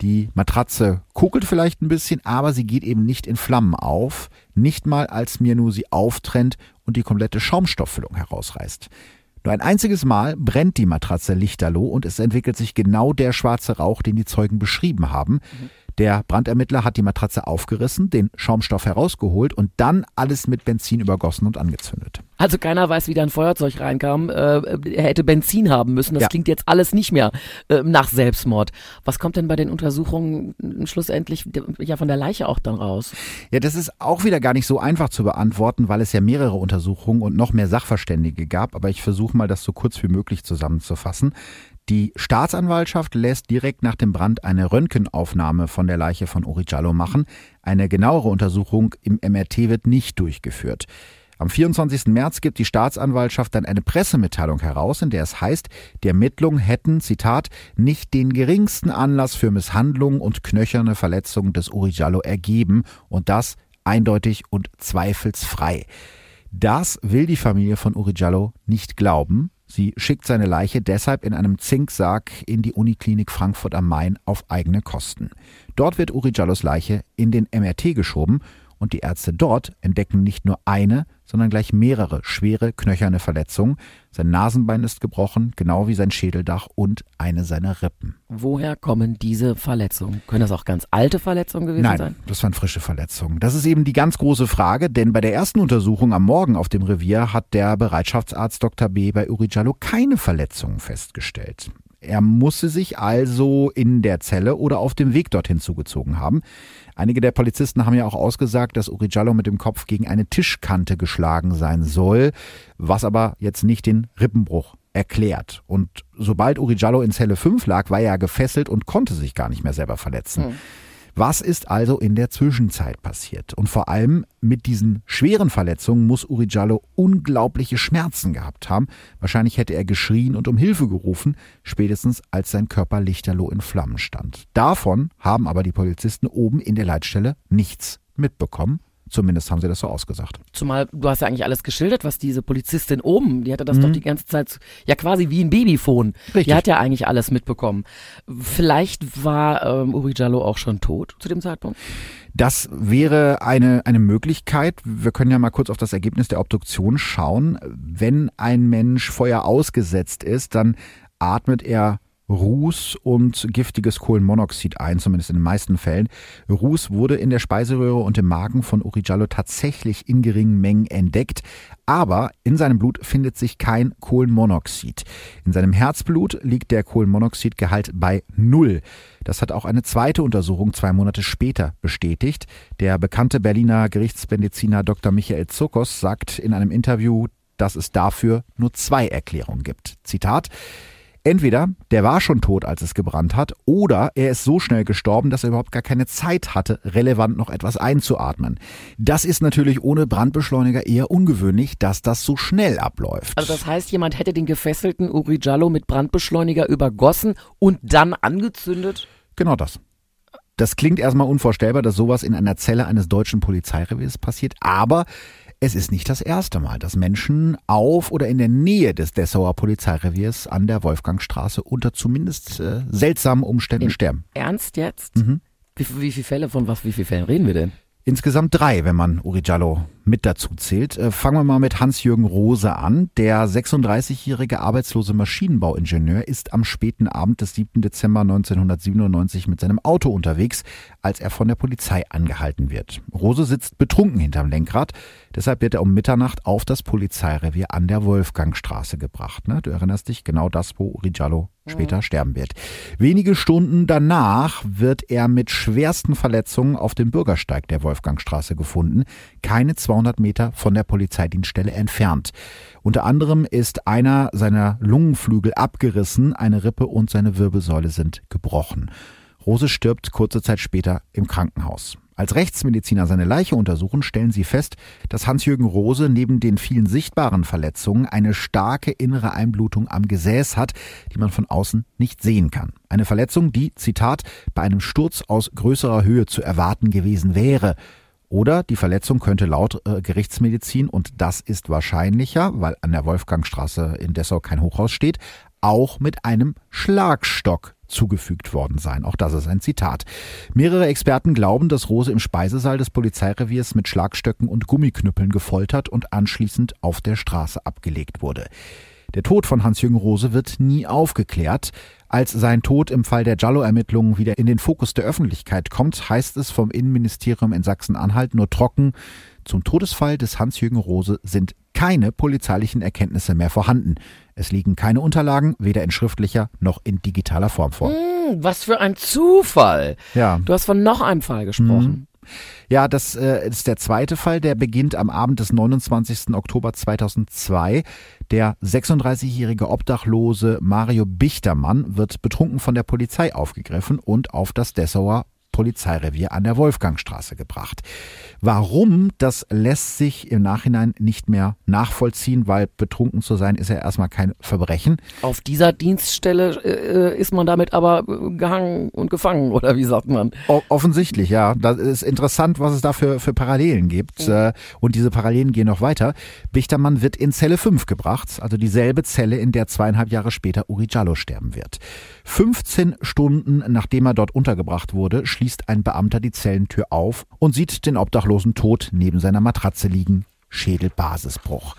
Die Matratze kokelt vielleicht ein bisschen, aber sie geht eben nicht in Flammen auf, nicht mal als mir nur sie auftrennt und die komplette Schaumstofffüllung herausreißt. Nur ein einziges Mal brennt die Matratze lichterloh und es entwickelt sich genau der schwarze Rauch, den die Zeugen beschrieben haben. Mhm. Der Brandermittler hat die Matratze aufgerissen, den Schaumstoff herausgeholt und dann alles mit Benzin übergossen und angezündet. Also keiner weiß, wie da ein Feuerzeug reinkam. Äh, er hätte Benzin haben müssen. Das ja. klingt jetzt alles nicht mehr äh, nach Selbstmord. Was kommt denn bei den Untersuchungen schlussendlich ja von der Leiche auch dann raus? Ja, das ist auch wieder gar nicht so einfach zu beantworten, weil es ja mehrere Untersuchungen und noch mehr Sachverständige gab. Aber ich versuche mal, das so kurz wie möglich zusammenzufassen. Die Staatsanwaltschaft lässt direkt nach dem Brand eine Röntgenaufnahme von der Leiche von Uri Jallo machen. Eine genauere Untersuchung im MRT wird nicht durchgeführt. Am 24. März gibt die Staatsanwaltschaft dann eine Pressemitteilung heraus, in der es heißt, die Ermittlungen hätten, Zitat, nicht den geringsten Anlass für Misshandlungen und knöcherne Verletzungen des Uri Jallo ergeben und das eindeutig und zweifelsfrei. Das will die Familie von Uri Jallo nicht glauben. Sie schickt seine Leiche deshalb in einem Zinksarg in die Uniklinik Frankfurt am Main auf eigene Kosten. Dort wird Uri Jallos Leiche in den MRT geschoben und die Ärzte dort entdecken nicht nur eine, sondern gleich mehrere schwere knöcherne Verletzungen. Sein Nasenbein ist gebrochen, genau wie sein Schädeldach und eine seiner Rippen. Woher kommen diese Verletzungen? Können das auch ganz alte Verletzungen gewesen Nein, sein? Nein, das waren frische Verletzungen. Das ist eben die ganz große Frage, denn bei der ersten Untersuchung am Morgen auf dem Revier hat der Bereitschaftsarzt Dr. B. bei Uri Jallo keine Verletzungen festgestellt. Er musste sich also in der Zelle oder auf dem Weg dorthin zugezogen haben. Einige der Polizisten haben ja auch ausgesagt, dass Uri Jallo mit dem Kopf gegen eine Tischkante geschlagen sein soll, was aber jetzt nicht den Rippenbruch erklärt. Und sobald Uri Jallo in Zelle 5 lag, war er gefesselt und konnte sich gar nicht mehr selber verletzen. Mhm. Was ist also in der Zwischenzeit passiert? Und vor allem mit diesen schweren Verletzungen muss Uri Jallo unglaubliche Schmerzen gehabt haben. Wahrscheinlich hätte er geschrien und um Hilfe gerufen, spätestens als sein Körper lichterloh in Flammen stand. Davon haben aber die Polizisten oben in der Leitstelle nichts mitbekommen. Zumindest haben sie das so ausgesagt. Zumal du hast ja eigentlich alles geschildert, was diese Polizistin oben, die hatte das mhm. doch die ganze Zeit, ja quasi wie ein Babyphone. Richtig. Die hat ja eigentlich alles mitbekommen. Vielleicht war ähm, Uri Jallo auch schon tot zu dem Zeitpunkt. Das wäre eine, eine Möglichkeit. Wir können ja mal kurz auf das Ergebnis der Obduktion schauen. Wenn ein Mensch Feuer ausgesetzt ist, dann atmet er Ruß und giftiges Kohlenmonoxid ein, zumindest in den meisten Fällen. Ruß wurde in der Speiseröhre und im Magen von Uri Jallo tatsächlich in geringen Mengen entdeckt, aber in seinem Blut findet sich kein Kohlenmonoxid. In seinem Herzblut liegt der Kohlenmonoxidgehalt bei Null. Das hat auch eine zweite Untersuchung zwei Monate später bestätigt. Der bekannte Berliner Gerichtsmediziner Dr. Michael Zokos sagt in einem Interview, dass es dafür nur zwei Erklärungen gibt. Zitat Entweder der war schon tot, als es gebrannt hat, oder er ist so schnell gestorben, dass er überhaupt gar keine Zeit hatte, relevant noch etwas einzuatmen. Das ist natürlich ohne Brandbeschleuniger eher ungewöhnlich, dass das so schnell abläuft. Also das heißt, jemand hätte den gefesselten Uri Jallo mit Brandbeschleuniger übergossen und dann angezündet? Genau das. Das klingt erstmal unvorstellbar, dass sowas in einer Zelle eines deutschen Polizeireviers passiert, aber es ist nicht das erste Mal, dass Menschen auf oder in der Nähe des Dessauer Polizeireviers an der Wolfgangstraße unter zumindest äh, seltsamen Umständen Im sterben. Ernst jetzt? Mhm. Wie, wie viele Fälle, von was, wie viele Fällen reden wir denn? Insgesamt drei, wenn man Uri Jallo mit dazu zählt. Äh, fangen wir mal mit Hans-Jürgen Rose an. Der 36-jährige arbeitslose Maschinenbauingenieur ist am späten Abend des 7. Dezember 1997 mit seinem Auto unterwegs, als er von der Polizei angehalten wird. Rose sitzt betrunken hinterm Lenkrad. Deshalb wird er um Mitternacht auf das Polizeirevier an der Wolfgangstraße gebracht. Ne? Du erinnerst dich, genau das, wo Uri Jallo später sterben wird. Wenige Stunden danach wird er mit schwersten Verletzungen auf dem Bürgersteig der Wolfgangstraße gefunden, keine 200 Meter von der Polizeidienststelle entfernt. Unter anderem ist einer seiner Lungenflügel abgerissen, eine Rippe und seine Wirbelsäule sind gebrochen. Rose stirbt kurze Zeit später im Krankenhaus. Als Rechtsmediziner seine Leiche untersuchen, stellen sie fest, dass Hans-Jürgen Rose neben den vielen sichtbaren Verletzungen eine starke innere Einblutung am Gesäß hat, die man von außen nicht sehen kann. Eine Verletzung, die, Zitat, bei einem Sturz aus größerer Höhe zu erwarten gewesen wäre. Oder die Verletzung könnte laut äh, Gerichtsmedizin, und das ist wahrscheinlicher, weil an der Wolfgangstraße in Dessau kein Hochhaus steht, auch mit einem Schlagstock zugefügt worden sein. Auch das ist ein Zitat. Mehrere Experten glauben, dass Rose im Speisesaal des Polizeireviers mit Schlagstöcken und Gummiknüppeln gefoltert und anschließend auf der Straße abgelegt wurde. Der Tod von Hans-Jürgen Rose wird nie aufgeklärt. Als sein Tod im Fall der Jallo-Ermittlungen wieder in den Fokus der Öffentlichkeit kommt, heißt es vom Innenministerium in Sachsen-Anhalt nur trocken, zum Todesfall des Hans-Jürgen Rose sind keine polizeilichen Erkenntnisse mehr vorhanden. Es liegen keine Unterlagen, weder in schriftlicher noch in digitaler Form vor. Hm, was für ein Zufall. Ja. Du hast von noch einem Fall gesprochen. Ja, das äh, ist der zweite Fall, der beginnt am Abend des 29. Oktober 2002. Der 36-jährige Obdachlose Mario Bichtermann wird betrunken von der Polizei aufgegriffen und auf das Dessauer Polizeirevier an der Wolfgangstraße gebracht. Warum, das lässt sich im Nachhinein nicht mehr nachvollziehen, weil betrunken zu sein ist ja erstmal kein Verbrechen. Auf dieser Dienststelle äh, ist man damit aber äh, gehangen und gefangen, oder wie sagt man? O offensichtlich, ja. Das ist interessant, was es da für, für Parallelen gibt. Mhm. Und diese Parallelen gehen noch weiter. Bichtermann wird in Zelle 5 gebracht, also dieselbe Zelle, in der zweieinhalb Jahre später Uri Jallo sterben wird. 15 Stunden nachdem er dort untergebracht wurde, schließt ein Beamter die Zellentür auf und sieht den Obdachlosen tot neben seiner Matratze liegen. Schädelbasisbruch.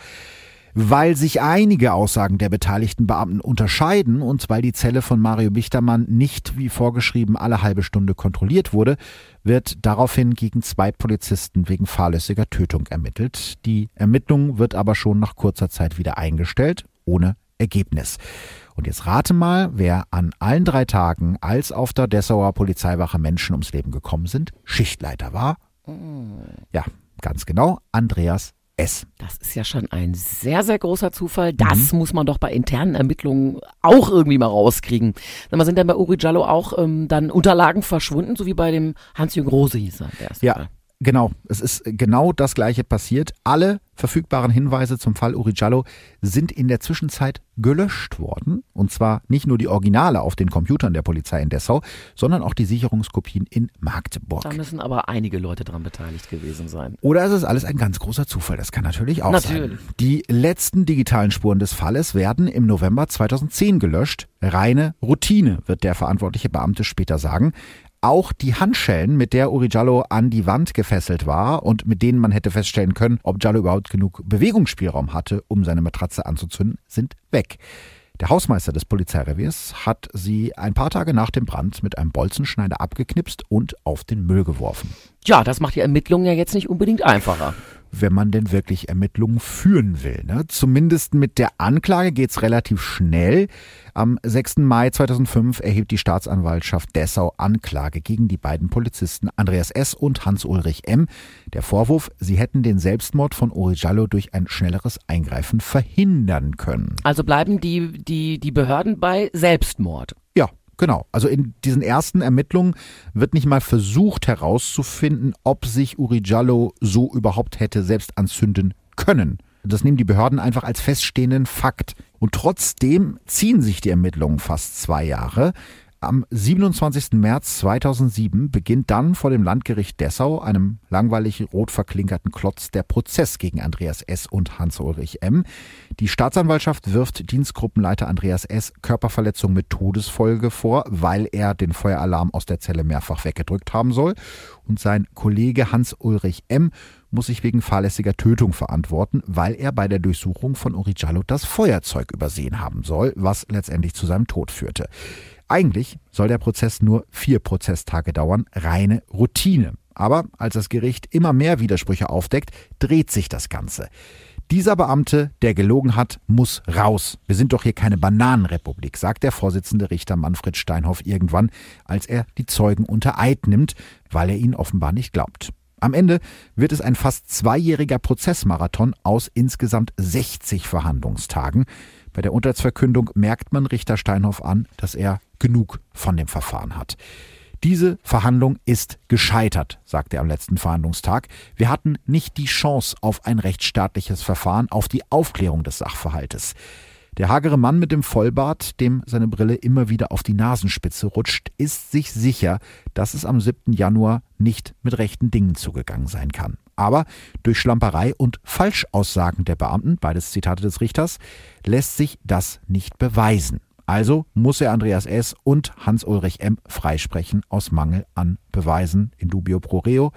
Weil sich einige Aussagen der beteiligten Beamten unterscheiden und weil die Zelle von Mario Bichtermann nicht wie vorgeschrieben alle halbe Stunde kontrolliert wurde, wird daraufhin gegen zwei Polizisten wegen fahrlässiger Tötung ermittelt. Die Ermittlung wird aber schon nach kurzer Zeit wieder eingestellt, ohne Ergebnis. Und jetzt rate mal, wer an allen drei Tagen, als auf der Dessauer Polizeiwache Menschen ums Leben gekommen sind, Schichtleiter war. Ja, ganz genau, Andreas S. Das ist ja schon ein sehr, sehr großer Zufall. Das mhm. muss man doch bei internen Ermittlungen auch irgendwie mal rauskriegen. Sag mal, sind denn bei Uri Jallo auch ähm, dann Unterlagen verschwunden, so wie bei dem Hans-Jürgen Rose hieß er? Ja, Fall. Genau, es ist genau das gleiche passiert. Alle verfügbaren Hinweise zum Fall Uri Jallo sind in der Zwischenzeit gelöscht worden. Und zwar nicht nur die Originale auf den Computern der Polizei in Dessau, sondern auch die Sicherungskopien in Magdeburg. Da müssen aber einige Leute dran beteiligt gewesen sein. Oder ist es alles ein ganz großer Zufall? Das kann natürlich auch Natürlich. sein. Die letzten digitalen Spuren des Falles werden im November 2010 gelöscht. Reine Routine, wird der verantwortliche Beamte später sagen. Auch die Handschellen, mit der Uri Jallo an die Wand gefesselt war und mit denen man hätte feststellen können, ob Jallo überhaupt genug Bewegungsspielraum hatte, um seine Matratze anzuzünden, sind weg. Der Hausmeister des Polizeireviers hat sie ein paar Tage nach dem Brand mit einem Bolzenschneider abgeknipst und auf den Müll geworfen. Ja, das macht die Ermittlungen ja jetzt nicht unbedingt einfacher wenn man denn wirklich Ermittlungen führen will. Ne? Zumindest mit der Anklage geht's relativ schnell. Am 6. Mai 2005 erhebt die Staatsanwaltschaft Dessau Anklage gegen die beiden Polizisten Andreas S. und Hans-Ulrich M. Der Vorwurf, sie hätten den Selbstmord von Uri Jallo durch ein schnelleres Eingreifen verhindern können. Also bleiben die, die, die Behörden bei Selbstmord. Genau. Also in diesen ersten Ermittlungen wird nicht mal versucht herauszufinden, ob sich Uri Jallo so überhaupt hätte selbst anzünden können. Das nehmen die Behörden einfach als feststehenden Fakt. Und trotzdem ziehen sich die Ermittlungen fast zwei Jahre. Am 27. März 2007 beginnt dann vor dem Landgericht Dessau, einem langweilig rot verklinkerten Klotz, der Prozess gegen Andreas S. und Hans-Ulrich M. Die Staatsanwaltschaft wirft Dienstgruppenleiter Andreas S. Körperverletzung mit Todesfolge vor, weil er den Feueralarm aus der Zelle mehrfach weggedrückt haben soll. Und sein Kollege Hans-Ulrich M. muss sich wegen fahrlässiger Tötung verantworten, weil er bei der Durchsuchung von Urijallo das Feuerzeug übersehen haben soll, was letztendlich zu seinem Tod führte. Eigentlich soll der Prozess nur vier Prozesstage dauern, reine Routine. Aber als das Gericht immer mehr Widersprüche aufdeckt, dreht sich das Ganze. Dieser Beamte, der gelogen hat, muss raus. Wir sind doch hier keine Bananenrepublik, sagt der Vorsitzende Richter Manfred Steinhoff irgendwann, als er die Zeugen unter Eid nimmt, weil er ihnen offenbar nicht glaubt. Am Ende wird es ein fast zweijähriger Prozessmarathon aus insgesamt 60 Verhandlungstagen. Bei der Urteilsverkündung merkt man Richter Steinhoff an, dass er genug von dem Verfahren hat. Diese Verhandlung ist gescheitert, sagte er am letzten Verhandlungstag. Wir hatten nicht die Chance auf ein rechtsstaatliches Verfahren, auf die Aufklärung des Sachverhaltes. Der hagere Mann mit dem Vollbart, dem seine Brille immer wieder auf die Nasenspitze rutscht, ist sich sicher, dass es am 7. Januar nicht mit rechten Dingen zugegangen sein kann. Aber durch Schlamperei und Falschaussagen der Beamten, beides Zitate des Richters, lässt sich das nicht beweisen. Also muss er Andreas S. und Hans-Ulrich M. freisprechen aus Mangel an Beweisen in dubio pro reo.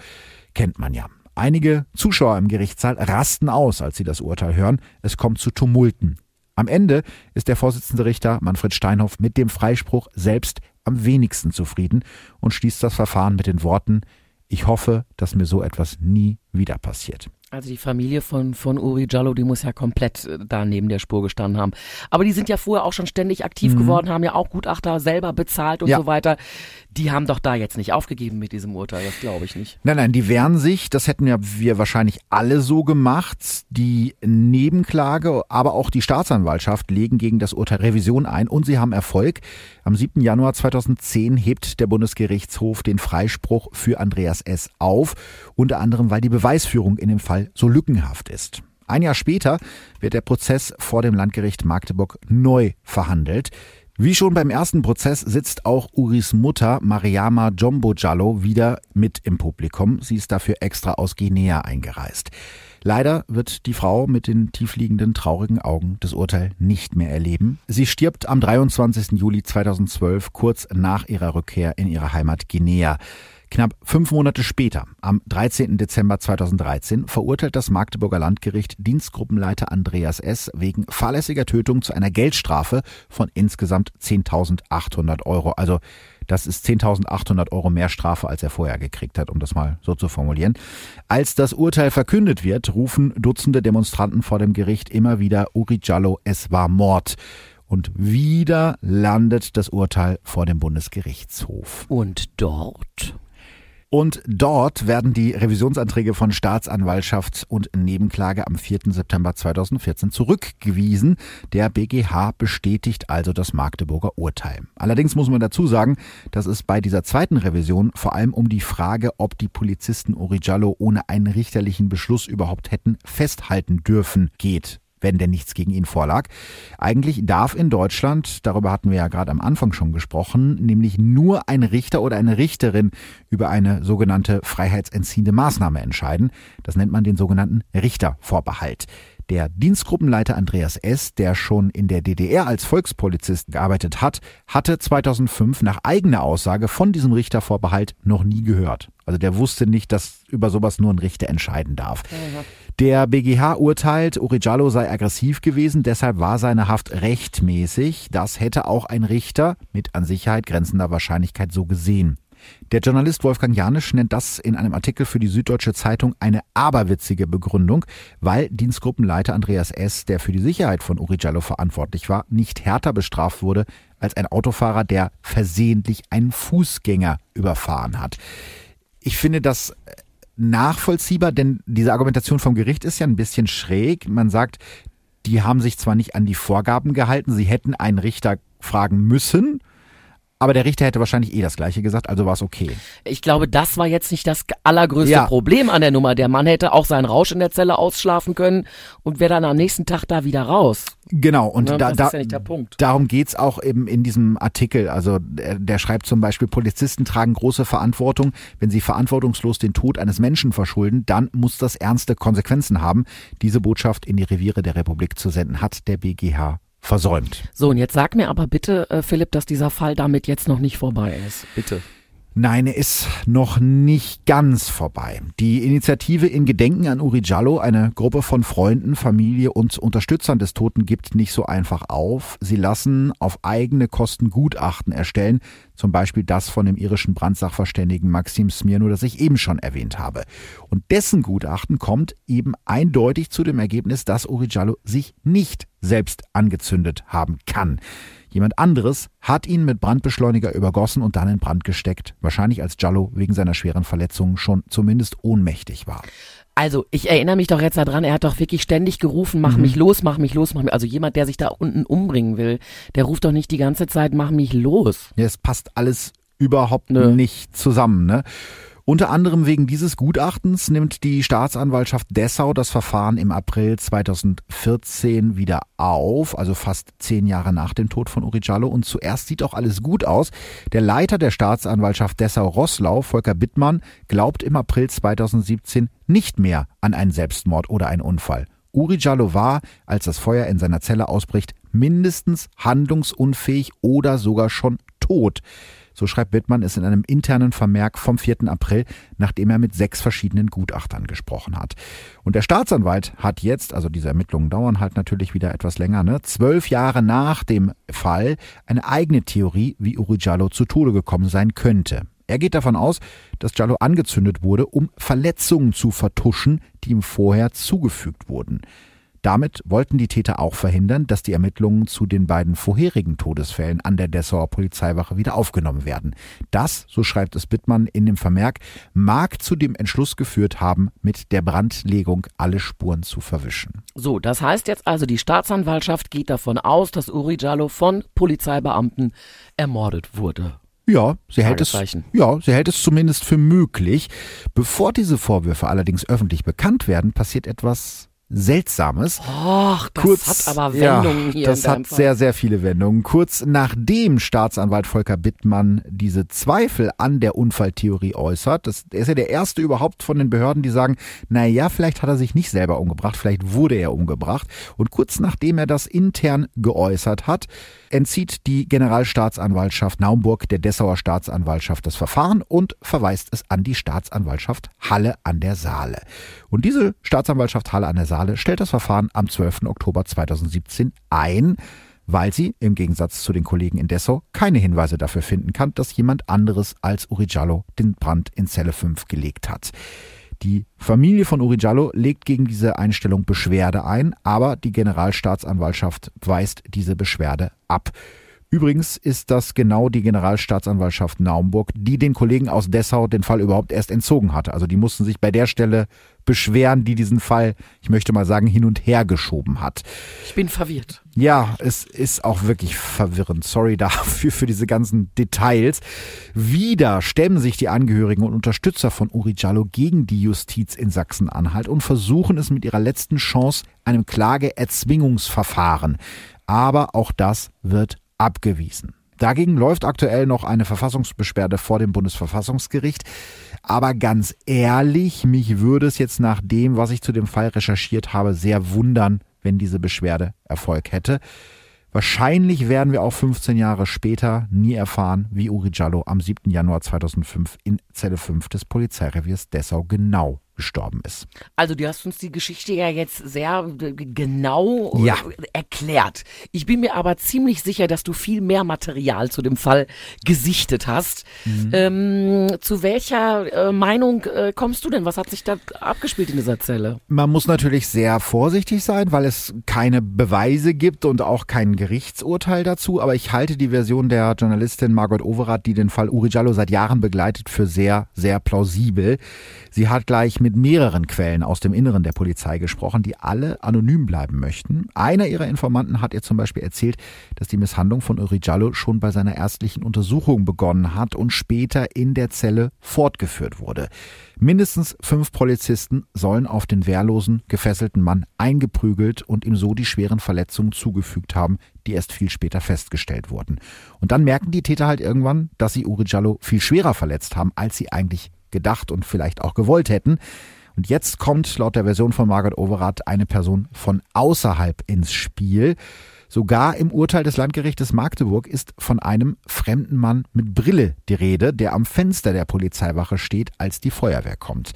Kennt man ja. Einige Zuschauer im Gerichtssaal rasten aus, als sie das Urteil hören. Es kommt zu Tumulten. Am Ende ist der Vorsitzende Richter Manfred Steinhoff mit dem Freispruch selbst am wenigsten zufrieden und schließt das Verfahren mit den Worten Ich hoffe, dass mir so etwas nie wieder passiert. Also die Familie von, von Uri Jallo, die muss ja komplett äh, da neben der Spur gestanden haben. Aber die sind ja vorher auch schon ständig aktiv mhm. geworden, haben ja auch Gutachter selber bezahlt und ja. so weiter. Die haben doch da jetzt nicht aufgegeben mit diesem Urteil, das glaube ich nicht. Nein, nein, die wehren sich, das hätten ja wir wahrscheinlich alle so gemacht. Die Nebenklage, aber auch die Staatsanwaltschaft legen gegen das Urteil Revision ein und sie haben Erfolg. Am 7. Januar 2010 hebt der Bundesgerichtshof den Freispruch für Andreas S. auf, unter anderem weil die Beweisführung in dem Fall Fall so lückenhaft ist. Ein Jahr später wird der Prozess vor dem Landgericht Magdeburg neu verhandelt. Wie schon beim ersten Prozess sitzt auch Uris Mutter Mariama Jombo Jallo wieder mit im Publikum. Sie ist dafür extra aus Guinea eingereist. Leider wird die Frau mit den tiefliegenden, traurigen Augen das Urteil nicht mehr erleben. Sie stirbt am 23. Juli 2012, kurz nach ihrer Rückkehr in ihre Heimat Guinea. Knapp fünf Monate später, am 13. Dezember 2013, verurteilt das Magdeburger Landgericht Dienstgruppenleiter Andreas S. wegen fahrlässiger Tötung zu einer Geldstrafe von insgesamt 10.800 Euro. Also das ist 10.800 Euro mehr Strafe, als er vorher gekriegt hat, um das mal so zu formulieren. Als das Urteil verkündet wird, rufen Dutzende Demonstranten vor dem Gericht immer wieder Uri Jallo, es war Mord. Und wieder landet das Urteil vor dem Bundesgerichtshof. Und dort Und dort werden die Revisionsanträge von Staatsanwaltschaft und Nebenklage am 4. September 2014 zurückgewiesen. Der BGH bestätigt also das Magdeburger Urteil. Allerdings muss man dazu sagen, dass es bei dieser zweiten Revision vor allem um die Frage, ob die Polizisten Origiallo ohne einen richterlichen Beschluss überhaupt hätten festhalten dürfen, geht wenn denn nichts gegen ihn vorlag. Eigentlich darf in Deutschland, darüber hatten wir ja gerade am Anfang schon gesprochen, nämlich nur ein Richter oder eine Richterin über eine sogenannte freiheitsentziehende Maßnahme entscheiden. Das nennt man den sogenannten Richtervorbehalt. Der Dienstgruppenleiter Andreas S., der schon in der DDR als Volkspolizist gearbeitet hat, hatte 2005 nach eigener Aussage von diesem Richtervorbehalt noch nie gehört. Also der wusste nicht, dass über sowas nur ein Richter entscheiden darf. Der BGH urteilt, Urijallo sei aggressiv gewesen, deshalb war seine Haft rechtmäßig. Das hätte auch ein Richter mit an Sicherheit grenzender Wahrscheinlichkeit so gesehen. Der Journalist Wolfgang Janisch nennt das in einem Artikel für die Süddeutsche Zeitung eine aberwitzige Begründung, weil Dienstgruppenleiter Andreas S., der für die Sicherheit von Uri Jallo verantwortlich war, nicht härter bestraft wurde als ein Autofahrer, der versehentlich einen Fußgänger überfahren hat. Ich finde das nachvollziehbar, denn diese Argumentation vom Gericht ist ja ein bisschen schräg. Man sagt, die haben sich zwar nicht an die Vorgaben gehalten, sie hätten einen Richter fragen müssen, aber der Richter hätte wahrscheinlich eh das Gleiche gesagt, also war es okay. Ich glaube, das war jetzt nicht das allergrößte ja. Problem an der Nummer. Der Mann hätte auch seinen Rausch in der Zelle ausschlafen können und wäre dann am nächsten Tag da wieder raus. Genau, und ja, da, da, ja darum geht's auch eben in diesem Artikel. Also der, der schreibt zum Beispiel, Polizisten tragen große Verantwortung. Wenn sie verantwortungslos den Tod eines Menschen verschulden, dann muss das ernste Konsequenzen haben. Diese Botschaft in die Reviere der Republik zu senden, hat der BGH versäumt. So, und jetzt sag mir aber bitte, äh, Philipp, dass dieser Fall damit jetzt noch nicht vorbei ist. Bitte. Nein, er ist noch nicht ganz vorbei. Die Initiative in Gedenken an Uri Jallo, eine Gruppe von Freunden, Familie und Unterstützern des Toten, gibt nicht so einfach auf. Sie lassen auf eigene Kosten Gutachten erstellen, zum Beispiel das von dem irischen Brandsachverständigen Maxim Smirno, das ich eben schon erwähnt habe. Und dessen Gutachten kommt eben eindeutig zu dem Ergebnis, dass Uri Jallo sich nicht selbst angezündet haben kann. Jemand anderes hat ihn mit Brandbeschleuniger übergossen und dann in Brand gesteckt. Wahrscheinlich als Jallo wegen seiner schweren Verletzungen schon zumindest ohnmächtig war. Also, ich erinnere mich doch jetzt daran, er hat doch wirklich ständig gerufen, mach mhm. mich los, mach mich los, mach mich. Also jemand, der sich da unten umbringen will, der ruft doch nicht die ganze Zeit, mach mich los. Ja, es passt alles überhaupt Nö. nicht zusammen, ne? Unter anderem wegen dieses Gutachtens nimmt die Staatsanwaltschaft Dessau das Verfahren im April 2014 wieder auf, also fast zehn Jahre nach dem Tod von Uri Jallo. Und zuerst sieht auch alles gut aus. Der Leiter der Staatsanwaltschaft Dessau-Rosslau, Volker Bittmann, glaubt im April 2017 nicht mehr an einen Selbstmord oder einen Unfall. Uri Jallo war, als das Feuer in seiner Zelle ausbricht, mindestens handlungsunfähig oder sogar schon tot. So schreibt Wittmann es in einem internen Vermerk vom 4. April, nachdem er mit sechs verschiedenen Gutachtern gesprochen hat. Und der Staatsanwalt hat jetzt, also diese Ermittlungen dauern halt natürlich wieder etwas länger, ne, zwölf Jahre nach dem Fall eine eigene Theorie, wie Uri Jallo zu Tode gekommen sein könnte. Er geht davon aus, dass Jallo angezündet wurde, um Verletzungen zu vertuschen, die ihm vorher zugefügt wurden. Damit wollten die Täter auch verhindern, dass die Ermittlungen zu den beiden vorherigen Todesfällen an der Dessauer Polizeiwache wieder aufgenommen werden. Das, so schreibt es Bittmann in dem Vermerk, mag zu dem Entschluss geführt haben, mit der Brandlegung alle Spuren zu verwischen. So, das heißt jetzt also, die Staatsanwaltschaft geht davon aus, dass Uri Jallo von Polizeibeamten ermordet wurde. Ja, sie hält es, ja, sie hält es zumindest für möglich. Bevor diese Vorwürfe allerdings öffentlich bekannt werden, passiert etwas Seltsames. Och, das Kurz, hat aber Wendungen ja, hier. Das hat Fall. sehr, sehr viele Wendungen. Kurz nachdem Staatsanwalt Volker Bittmann diese Zweifel an der Unfalltheorie äußert, das, er ist ja der erste überhaupt von den Behörden, die sagen, na ja, vielleicht hat er sich nicht selber umgebracht, vielleicht wurde er umgebracht. Und kurz nachdem er das intern geäußert hat, entzieht die Generalstaatsanwaltschaft Naumburg der Dessauer Staatsanwaltschaft das Verfahren und verweist es an die Staatsanwaltschaft Halle an der Saale. Und diese Staatsanwaltschaft Halle an der Saale stellt das Verfahren am 12. Oktober 2017 ein, weil sie im Gegensatz zu den Kollegen in Dessau keine Hinweise dafür finden kann, dass jemand anderes als Uri Jallo den Brand in Zelle 5 gelegt hat. Die Familie von Uri Jallo legt gegen diese Einstellung Beschwerde ein, aber die Generalstaatsanwaltschaft weist diese Beschwerde ab. Übrigens ist das genau die Generalstaatsanwaltschaft Naumburg, die den Kollegen aus Dessau den Fall überhaupt erst entzogen hatte. Also die mussten sich bei der Stelle beschweren, die diesen Fall, ich möchte mal sagen, hin und her geschoben hat. Ich bin verwirrt. Ja, es ist auch wirklich verwirrend. Sorry (laughs) dafür, für diese ganzen Details. Wieder stemmen sich die Angehörigen und Unterstützer von Uri Jallo gegen die Justiz in Sachsen-Anhalt und versuchen es mit ihrer letzten Chance, einem Klageerzwingungsverfahren. Aber auch das wird abgewiesen. Dagegen läuft aktuell noch eine Verfassungsbeschwerde vor dem Bundesverfassungsgericht. Aber ganz ehrlich, mich würde es jetzt nach dem, was ich zu dem Fall recherchiert habe, sehr wundern, wenn diese Beschwerde Erfolg hätte. Wahrscheinlich werden wir auch 15 Jahre später nie erfahren, wie Uri Jallo am 7. Januar 2005 in Zelle 5 des Polizeireviers Dessau genau gestorben ist. Also du hast uns die Geschichte ja jetzt sehr äh, genau ja. Äh, erklärt. Ich bin mir aber ziemlich sicher, dass du viel mehr Material zu dem Fall gesichtet hast. Mhm. Ähm, zu welcher äh, Meinung äh, kommst du denn? Was hat sich da abgespielt in dieser Zelle? Man muss natürlich sehr vorsichtig sein, weil es keine Beweise gibt und auch kein Gerichtsurteil dazu. Aber ich halte die Version der Journalistin Margot Overath, die den Fall Uri Jallo seit Jahren begleitet, für sehr, sehr plausibel. Sie hat gleich mit mehreren Quellen aus dem Inneren der Polizei gesprochen, die alle anonym bleiben möchten. Einer ihrer Informanten hat ihr zum Beispiel erzählt, dass die Misshandlung von Uri Jallo schon bei seiner erstlichen Untersuchung begonnen hat und später in der Zelle fortgeführt wurde. Mindestens fünf Polizisten sollen auf den wehrlosen, gefesselten Mann eingeprügelt und ihm so die schweren Verletzungen zugefügt haben, die erst viel später festgestellt wurden. Und dann merken die Täter halt irgendwann, dass sie Uri Jallo viel schwerer verletzt haben, als sie eigentlich gedacht und vielleicht auch gewollt hätten. Und jetzt kommt laut der Version von Margaret Overath eine Person von außerhalb ins Spiel. Sogar im Urteil des Landgerichtes Magdeburg ist von einem fremden Mann mit Brille die Rede, der am Fenster der Polizeiwache steht, als die Feuerwehr kommt.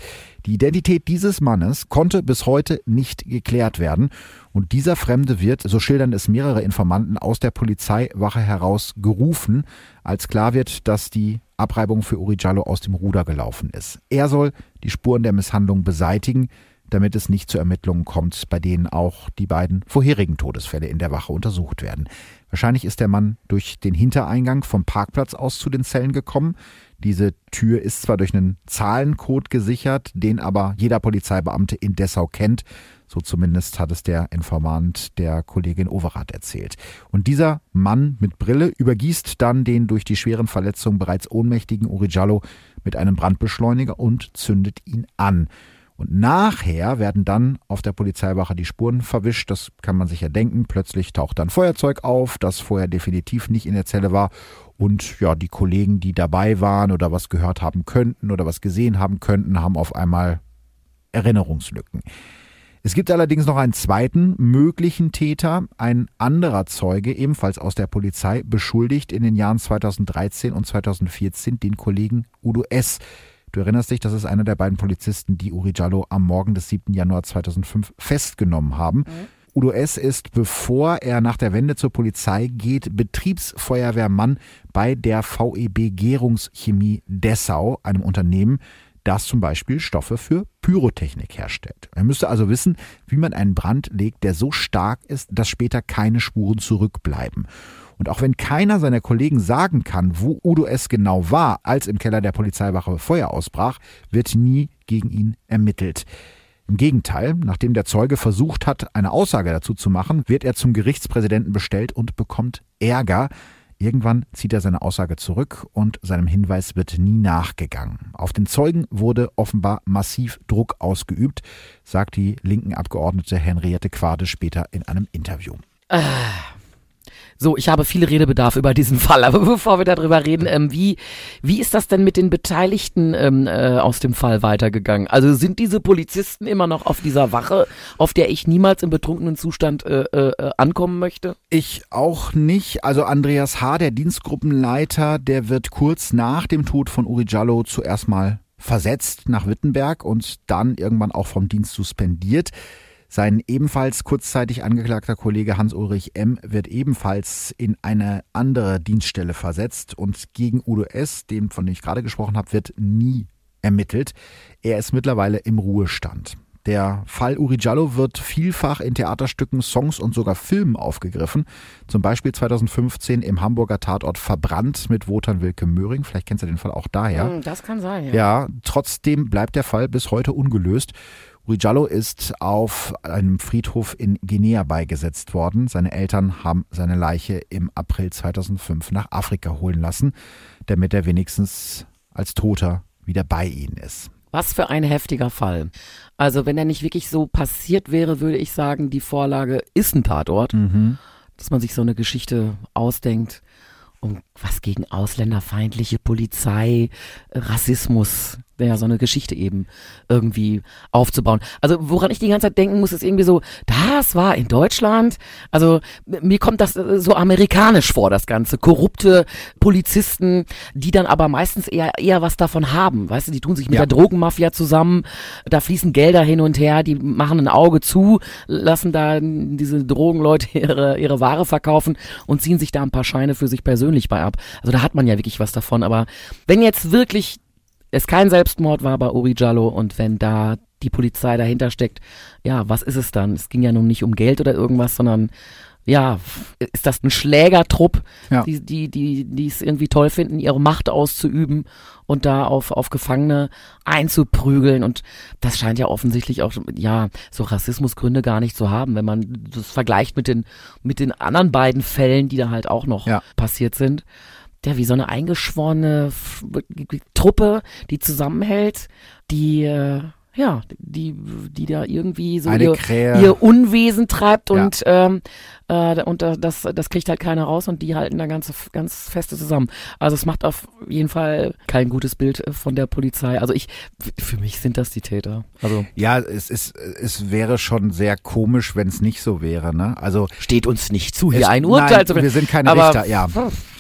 Die Identität dieses Mannes konnte bis heute nicht geklärt werden und dieser Fremde wird, so schildern es mehrere Informanten aus der Polizeiwache heraus, gerufen, als klar wird, dass die Abreibung für Uri Jallo aus dem Ruder gelaufen ist. Er soll die Spuren der Misshandlung beseitigen, damit es nicht zu Ermittlungen kommt, bei denen auch die beiden vorherigen Todesfälle in der Wache untersucht werden. Wahrscheinlich ist der Mann durch den Hintereingang vom Parkplatz aus zu den Zellen gekommen. Diese Tür ist zwar durch einen Zahlencode gesichert, den aber jeder Polizeibeamte in Dessau kennt. So zumindest hat es der Informant der Kollegin Overath erzählt. Und dieser Mann mit Brille übergießt dann den durch die schweren Verletzungen bereits ohnmächtigen Uri Jallo mit einem Brandbeschleuniger und zündet ihn an. Und nachher werden dann auf der Polizeiwache die Spuren verwischt. Das kann man sich ja denken. Plötzlich taucht dann Feuerzeug auf, das vorher definitiv nicht in der Zelle war. Und ja, die Kollegen, die dabei waren oder was gehört haben könnten oder was gesehen haben könnten, haben auf einmal Erinnerungslücken. Es gibt allerdings noch einen zweiten möglichen Täter. Ein anderer Zeuge, ebenfalls aus der Polizei, beschuldigt in den Jahren 2013 und 2014 den Kollegen Udo S., Du erinnerst dich, das ist einer der beiden Polizisten, die Uri Jallo am Morgen des 7. Januar 2005 festgenommen haben. Mhm. Udo S. ist, bevor er nach der Wende zur Polizei geht, Betriebsfeuerwehrmann bei der VEB Gärungschemie Dessau, einem Unternehmen, das zum Beispiel Stoffe für Pyrotechnik herstellt. Er müsste also wissen, wie man einen Brand legt, der so stark ist, dass später keine Spuren zurückbleiben. Und auch wenn keiner seiner Kollegen sagen kann, wo Udo S. genau war, als im Keller der Polizeiwache Feuer ausbrach, wird nie gegen ihn ermittelt. Im Gegenteil, nachdem der Zeuge versucht hat, eine Aussage dazu zu machen, wird er zum Gerichtspräsidenten bestellt und bekommt Ärger. Irgendwann zieht er seine Aussage zurück und seinem Hinweis wird nie nachgegangen. Auf den Zeugen wurde offenbar massiv Druck ausgeübt, sagt die linken Abgeordnete Henriette Quade später in einem Interview. Ah. So, ich habe viel Redebedarf über diesen Fall, aber (laughs) bevor wir darüber reden, ähm, wie, wie ist das denn mit den Beteiligten ähm, äh, aus dem Fall weitergegangen? Also sind diese Polizisten immer noch auf dieser Wache, auf der ich niemals im betrunkenen Zustand äh, äh, ankommen möchte? Ich auch nicht. Also Andreas H., der Dienstgruppenleiter, der wird kurz nach dem Tod von Uri Jallo zuerst mal versetzt nach Wittenberg und dann irgendwann auch vom Dienst suspendiert. Sein ebenfalls kurzzeitig angeklagter Kollege Hans-Ulrich M. wird ebenfalls in eine andere Dienststelle versetzt und gegen Udo S., dem von dem ich gerade gesprochen habe, wird nie ermittelt. Er ist mittlerweile im Ruhestand. Der Fall Uri Jallo wird vielfach in Theaterstücken, Songs und sogar Filmen aufgegriffen. Zum Beispiel 2015 im Hamburger Tatort Verbrannt mit Wotan Wilke Möhring. Vielleicht kennst du den Fall auch daher. Hm, Das kann sein, ja. Ja, trotzdem bleibt der Fall bis heute ungelöst. Uri Jallo ist auf einem Friedhof in Guinea beigesetzt worden. Seine Eltern haben seine Leiche im April 2005 nach Afrika holen lassen, damit er wenigstens als Toter wieder bei ihnen ist. Was für ein heftiger Fall. Also wenn er nicht wirklich so passiert wäre, würde ich sagen, die Vorlage ist ein Tatort, dass man sich so eine Geschichte ausdenkt, um was gegen ausländerfeindliche Polizei, Rassismus, ja, so eine Geschichte eben irgendwie aufzubauen. Also woran ich die ganze Zeit denken muss, ist irgendwie so, das war in Deutschland, also mir kommt das äh, so amerikanisch vor, das Ganze. Korrupte Polizisten, die dann aber meistens eher, eher was davon haben. Weißt du, die tun sich mit Ja. der Drogenmafia zusammen, da fließen Gelder hin und her, die machen ein Auge zu, lassen da diese Drogenleute ihre, ihre Ware verkaufen und ziehen sich da ein paar Scheine für sich persönlich bei ab. Also da hat man ja wirklich was davon. Aber wenn jetzt wirklich es kein Selbstmord war bei Uri Jallo und wenn da die Polizei dahinter steckt, ja, was ist es dann? Es ging ja nun nicht um Geld oder irgendwas, sondern ja, ist das ein Schlägertrupp, Ja. die, die, die, die es irgendwie toll finden, ihre Macht auszuüben und da auf, auf Gefangene einzuprügeln. Und das scheint ja offensichtlich auch, ja, so Rassismusgründe gar nicht zu haben, wenn man das vergleicht mit den, mit den anderen beiden Fällen, die da halt auch noch Ja. passiert sind. Ja, wie so eine eingeschworene Truppe, die zusammenhält, die, äh, ja, die, die da irgendwie so ihr, ihr Unwesen treibt Ja. und, ähm, äh, und da- das, das kriegt halt keiner raus und die halten da ganz, ganz feste zusammen. Also es macht auf jeden Fall kein gutes Bild von der Polizei. Also ich, für mich sind das die Täter. Also Ja, es ist, es wäre schon sehr komisch, wenn es nicht so wäre, ne? Also steht uns nicht zu, hier Es- ein Urteil nein, zu wir sind keine aber, Richter, ja.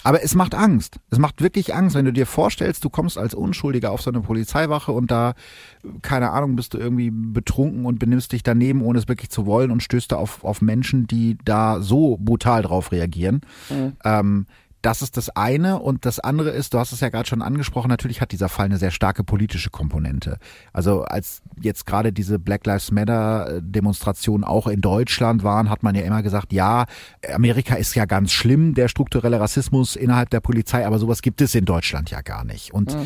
Aber es macht Angst. Es macht wirklich Angst, wenn du dir vorstellst, du kommst als Unschuldiger auf so eine Polizeiwache und da, keine Ahnung, bist du irgendwie betrunken und benimmst dich daneben, ohne es wirklich zu wollen und stößt da auf, auf Menschen, die da so brutal drauf reagieren. Ähm, das ist das eine. Und das andere ist, du hast es ja gerade schon angesprochen, natürlich hat dieser Fall eine sehr starke politische Komponente. Also als jetzt gerade diese Black Lives Matter Demonstrationen auch in Deutschland waren, hat man ja immer gesagt, ja, Amerika ist ja ganz schlimm, der strukturelle Rassismus innerhalb der Polizei, aber sowas gibt es in Deutschland ja gar nicht. Und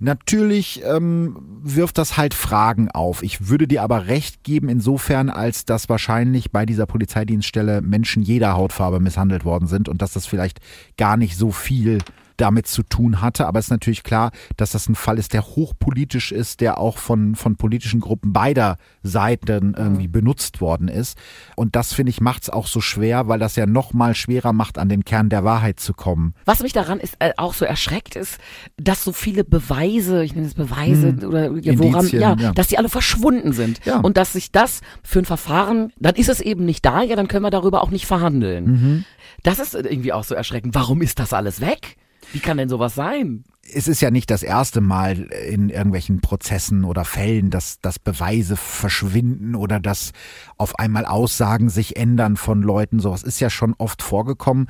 Natürlich ähm, wirft das halt Fragen auf. Ich würde dir aber recht geben insofern, als dass wahrscheinlich bei dieser Polizeidienststelle Menschen jeder Hautfarbe misshandelt worden sind und dass das vielleicht gar nicht so viel damit zu tun hatte. Aber es ist natürlich klar, dass das ein Fall ist, der hochpolitisch ist, der auch von, von politischen Gruppen beider Seiten irgendwie benutzt worden ist. Und das, finde ich, macht es auch so schwer, weil das ja noch mal schwerer macht, an den Kern der Wahrheit zu kommen. Was mich daran ist äh, auch so erschreckt ist, dass so viele Beweise, ich nenne es Beweise Hm. oder ja, woran, Indizien, ja, ja. dass die alle verschwunden sind Ja. und dass sich das für ein Verfahren, dann ist es eben nicht da, ja, dann können wir darüber auch nicht verhandeln. Mhm. Das ist irgendwie auch so erschreckend. Warum ist das alles weg? Wie kann denn sowas sein? es ist ja nicht das erste Mal in irgendwelchen Prozessen oder Fällen, dass, dass Beweise verschwinden oder dass auf einmal Aussagen sich ändern von Leuten. Sowas ist ja schon oft vorgekommen.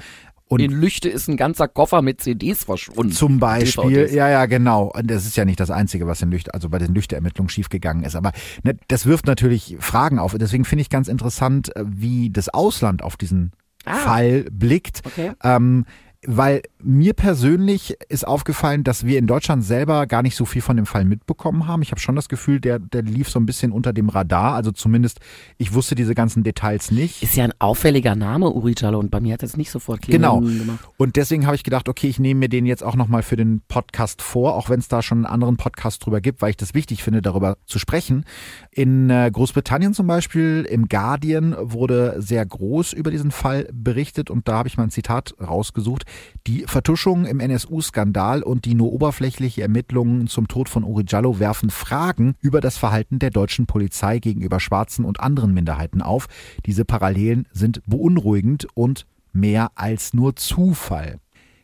Und In Lüchte ist ein ganzer Koffer mit CDs verschwunden. zum Beispiel, DVDs. ja, ja, genau. Und das ist ja nicht das Einzige, was in Lüchte, also bei den Lüchte-Ermittlungen schiefgegangen ist. Aber ne, das wirft natürlich Fragen auf. Deswegen finde ich ganz interessant, äh, wie das Ausland auf diesen Ah. Fall blickt. Okay. Ähm, weil mir persönlich ist aufgefallen, dass wir in Deutschland selber gar nicht so viel von dem Fall mitbekommen haben. Ich habe schon das Gefühl, der, der lief so ein bisschen unter dem Radar. Also zumindest, ich wusste diese ganzen Details nicht. Ist ja ein auffälliger Name, Uri Jallo, und bei mir hat es nicht sofort Genau. Klingeln gemacht. Und deswegen habe ich gedacht, okay, ich nehme mir den jetzt auch nochmal für den Podcast vor, auch wenn es da schon einen anderen Podcast drüber gibt, weil ich das wichtig finde, darüber zu sprechen. In äh, Großbritannien zum Beispiel, im Guardian, wurde sehr groß über diesen Fall berichtet und da habe ich mal ein Zitat rausgesucht. Die Vertuschung im NSU-Skandal und die nur oberflächliche Ermittlungen zum Tod von Uri Jallo werfen Fragen über das Verhalten der deutschen Polizei gegenüber Schwarzen und anderen Minderheiten auf. Diese Parallelen sind beunruhigend und mehr als nur Zufall.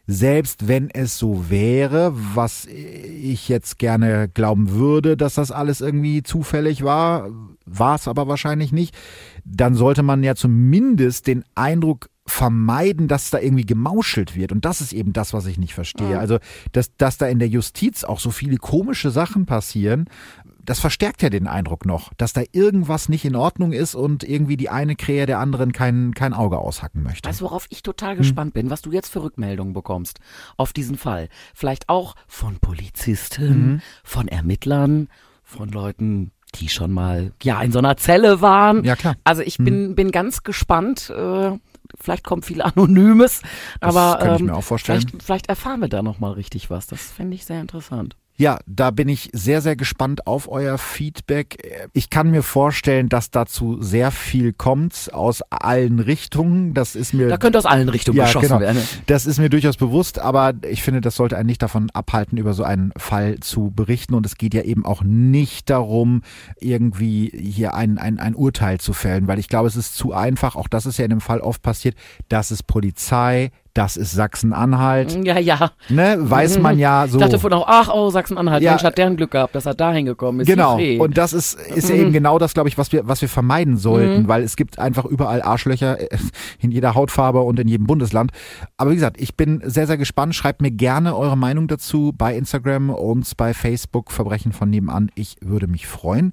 Selbst wenn es so wäre, was ich jetzt gerne glauben würde, dass das alles irgendwie zufällig war, war es aber wahrscheinlich nicht, dann sollte man ja zumindest den Eindruck vermeiden, dass da irgendwie gemauschelt wird. Und das ist eben das, was ich nicht verstehe. Also, dass, dass da in der Justiz auch so viele komische Sachen passieren, das verstärkt ja den Eindruck noch, dass da irgendwas nicht in Ordnung ist und irgendwie die eine Krähe der anderen kein, kein Auge aushacken möchte. Weißt du, worauf ich total gespannt hm. bin, was du jetzt für Rückmeldungen bekommst auf diesen Fall? Vielleicht auch von Polizisten, mhm. von Ermittlern, von Leuten, die schon mal ja in so einer Zelle waren. Ja klar. Also ich bin mhm. bin ganz gespannt. Äh, vielleicht kommt viel (laughs) Anonymes, das aber ähm. Vielleicht, vielleicht erfahren wir da noch mal richtig was. Das fände ich sehr interessant. Ja, da bin ich sehr, sehr gespannt auf euer Feedback. Ich kann mir vorstellen, dass dazu sehr viel kommt aus allen Richtungen. Das ist mir. Da könnte aus allen Richtungen ja, geschossen genau. werden. Das ist mir durchaus bewusst, aber ich finde, das sollte einen nicht davon abhalten, über so einen Fall zu berichten. Und es geht ja eben auch nicht darum, irgendwie hier ein, ein, ein Urteil zu fällen, weil ich glaube, es ist zu einfach. Auch das ist ja in dem Fall oft passiert, dass es Polizei, das ist Sachsen-Anhalt. Ja, ja. Ne, weiß man ja so. Ich dachte vorhin auch, ach, oh, Sachsen-Anhalt, ja. Mensch, hat deren Glück gehabt, dass er da hingekommen ist. Genau. Und das ist, ist mhm. ja eben genau das, glaube ich, was wir, was wir vermeiden sollten, mhm. weil es gibt einfach überall Arschlöcher äh, in jeder Hautfarbe und in jedem Bundesland. Aber wie gesagt, ich bin sehr, sehr gespannt. Schreibt mir gerne eure Meinung dazu bei Instagram und bei Facebook Verbrechen von nebenan. Ich würde mich freuen.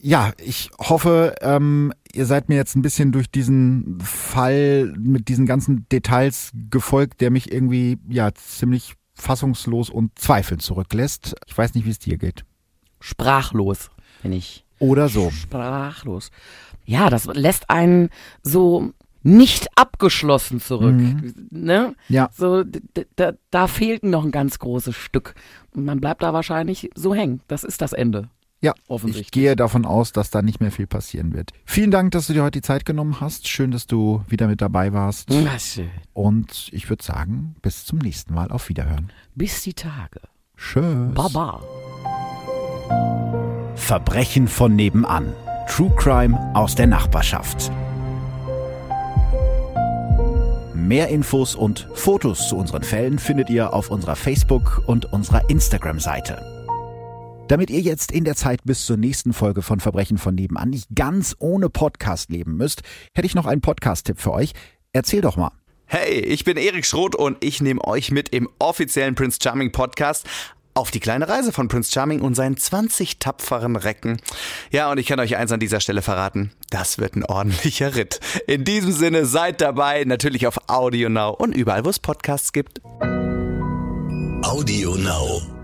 Ja, ich hoffe, ähm, ihr seid mir jetzt ein bisschen durch diesen Fall mit diesen ganzen Details gefolgt, der mich irgendwie ja ziemlich fassungslos und zweifelnd zurücklässt. Ich weiß nicht, wie es dir geht. Sprachlos, wenn ich. Oder so. Sprachlos. Ja, das lässt einen so nicht abgeschlossen zurück. Mhm. Ne? Ja. So, da, da fehlt noch ein ganz großes Stück. Und man bleibt da wahrscheinlich so hängen. Das ist das Ende. Ja, ich gehe davon aus, dass da nicht mehr viel passieren wird. Vielen Dank, dass du dir heute die Zeit genommen hast. Schön, dass du wieder mit dabei warst. Schön. Und ich würde sagen, bis zum nächsten Mal. Auf Wiederhören. Bis die Tage. Tschüss. Baba. Verbrechen von nebenan. True Crime aus der Nachbarschaft. Mehr Infos und Fotos zu unseren Fällen findet ihr auf unserer Facebook- und unserer Instagram-Seite. Damit ihr jetzt in der Zeit bis zur nächsten Folge von Verbrechen von nebenan nicht ganz ohne Podcast leben müsst, hätte ich noch einen Podcast-Tipp für euch. Erzähl doch mal. Hey, ich bin Erik Schroth und ich nehme euch mit im offiziellen Prince Charming Podcast auf die kleine Reise von Prince Charming und seinen 20 tapferen Recken. Ja, und ich kann euch eins an dieser Stelle verraten. Das wird ein ordentlicher Ritt. In diesem Sinne, seid dabei, natürlich auf Audio Now und überall, wo es Podcasts gibt. Audio Now.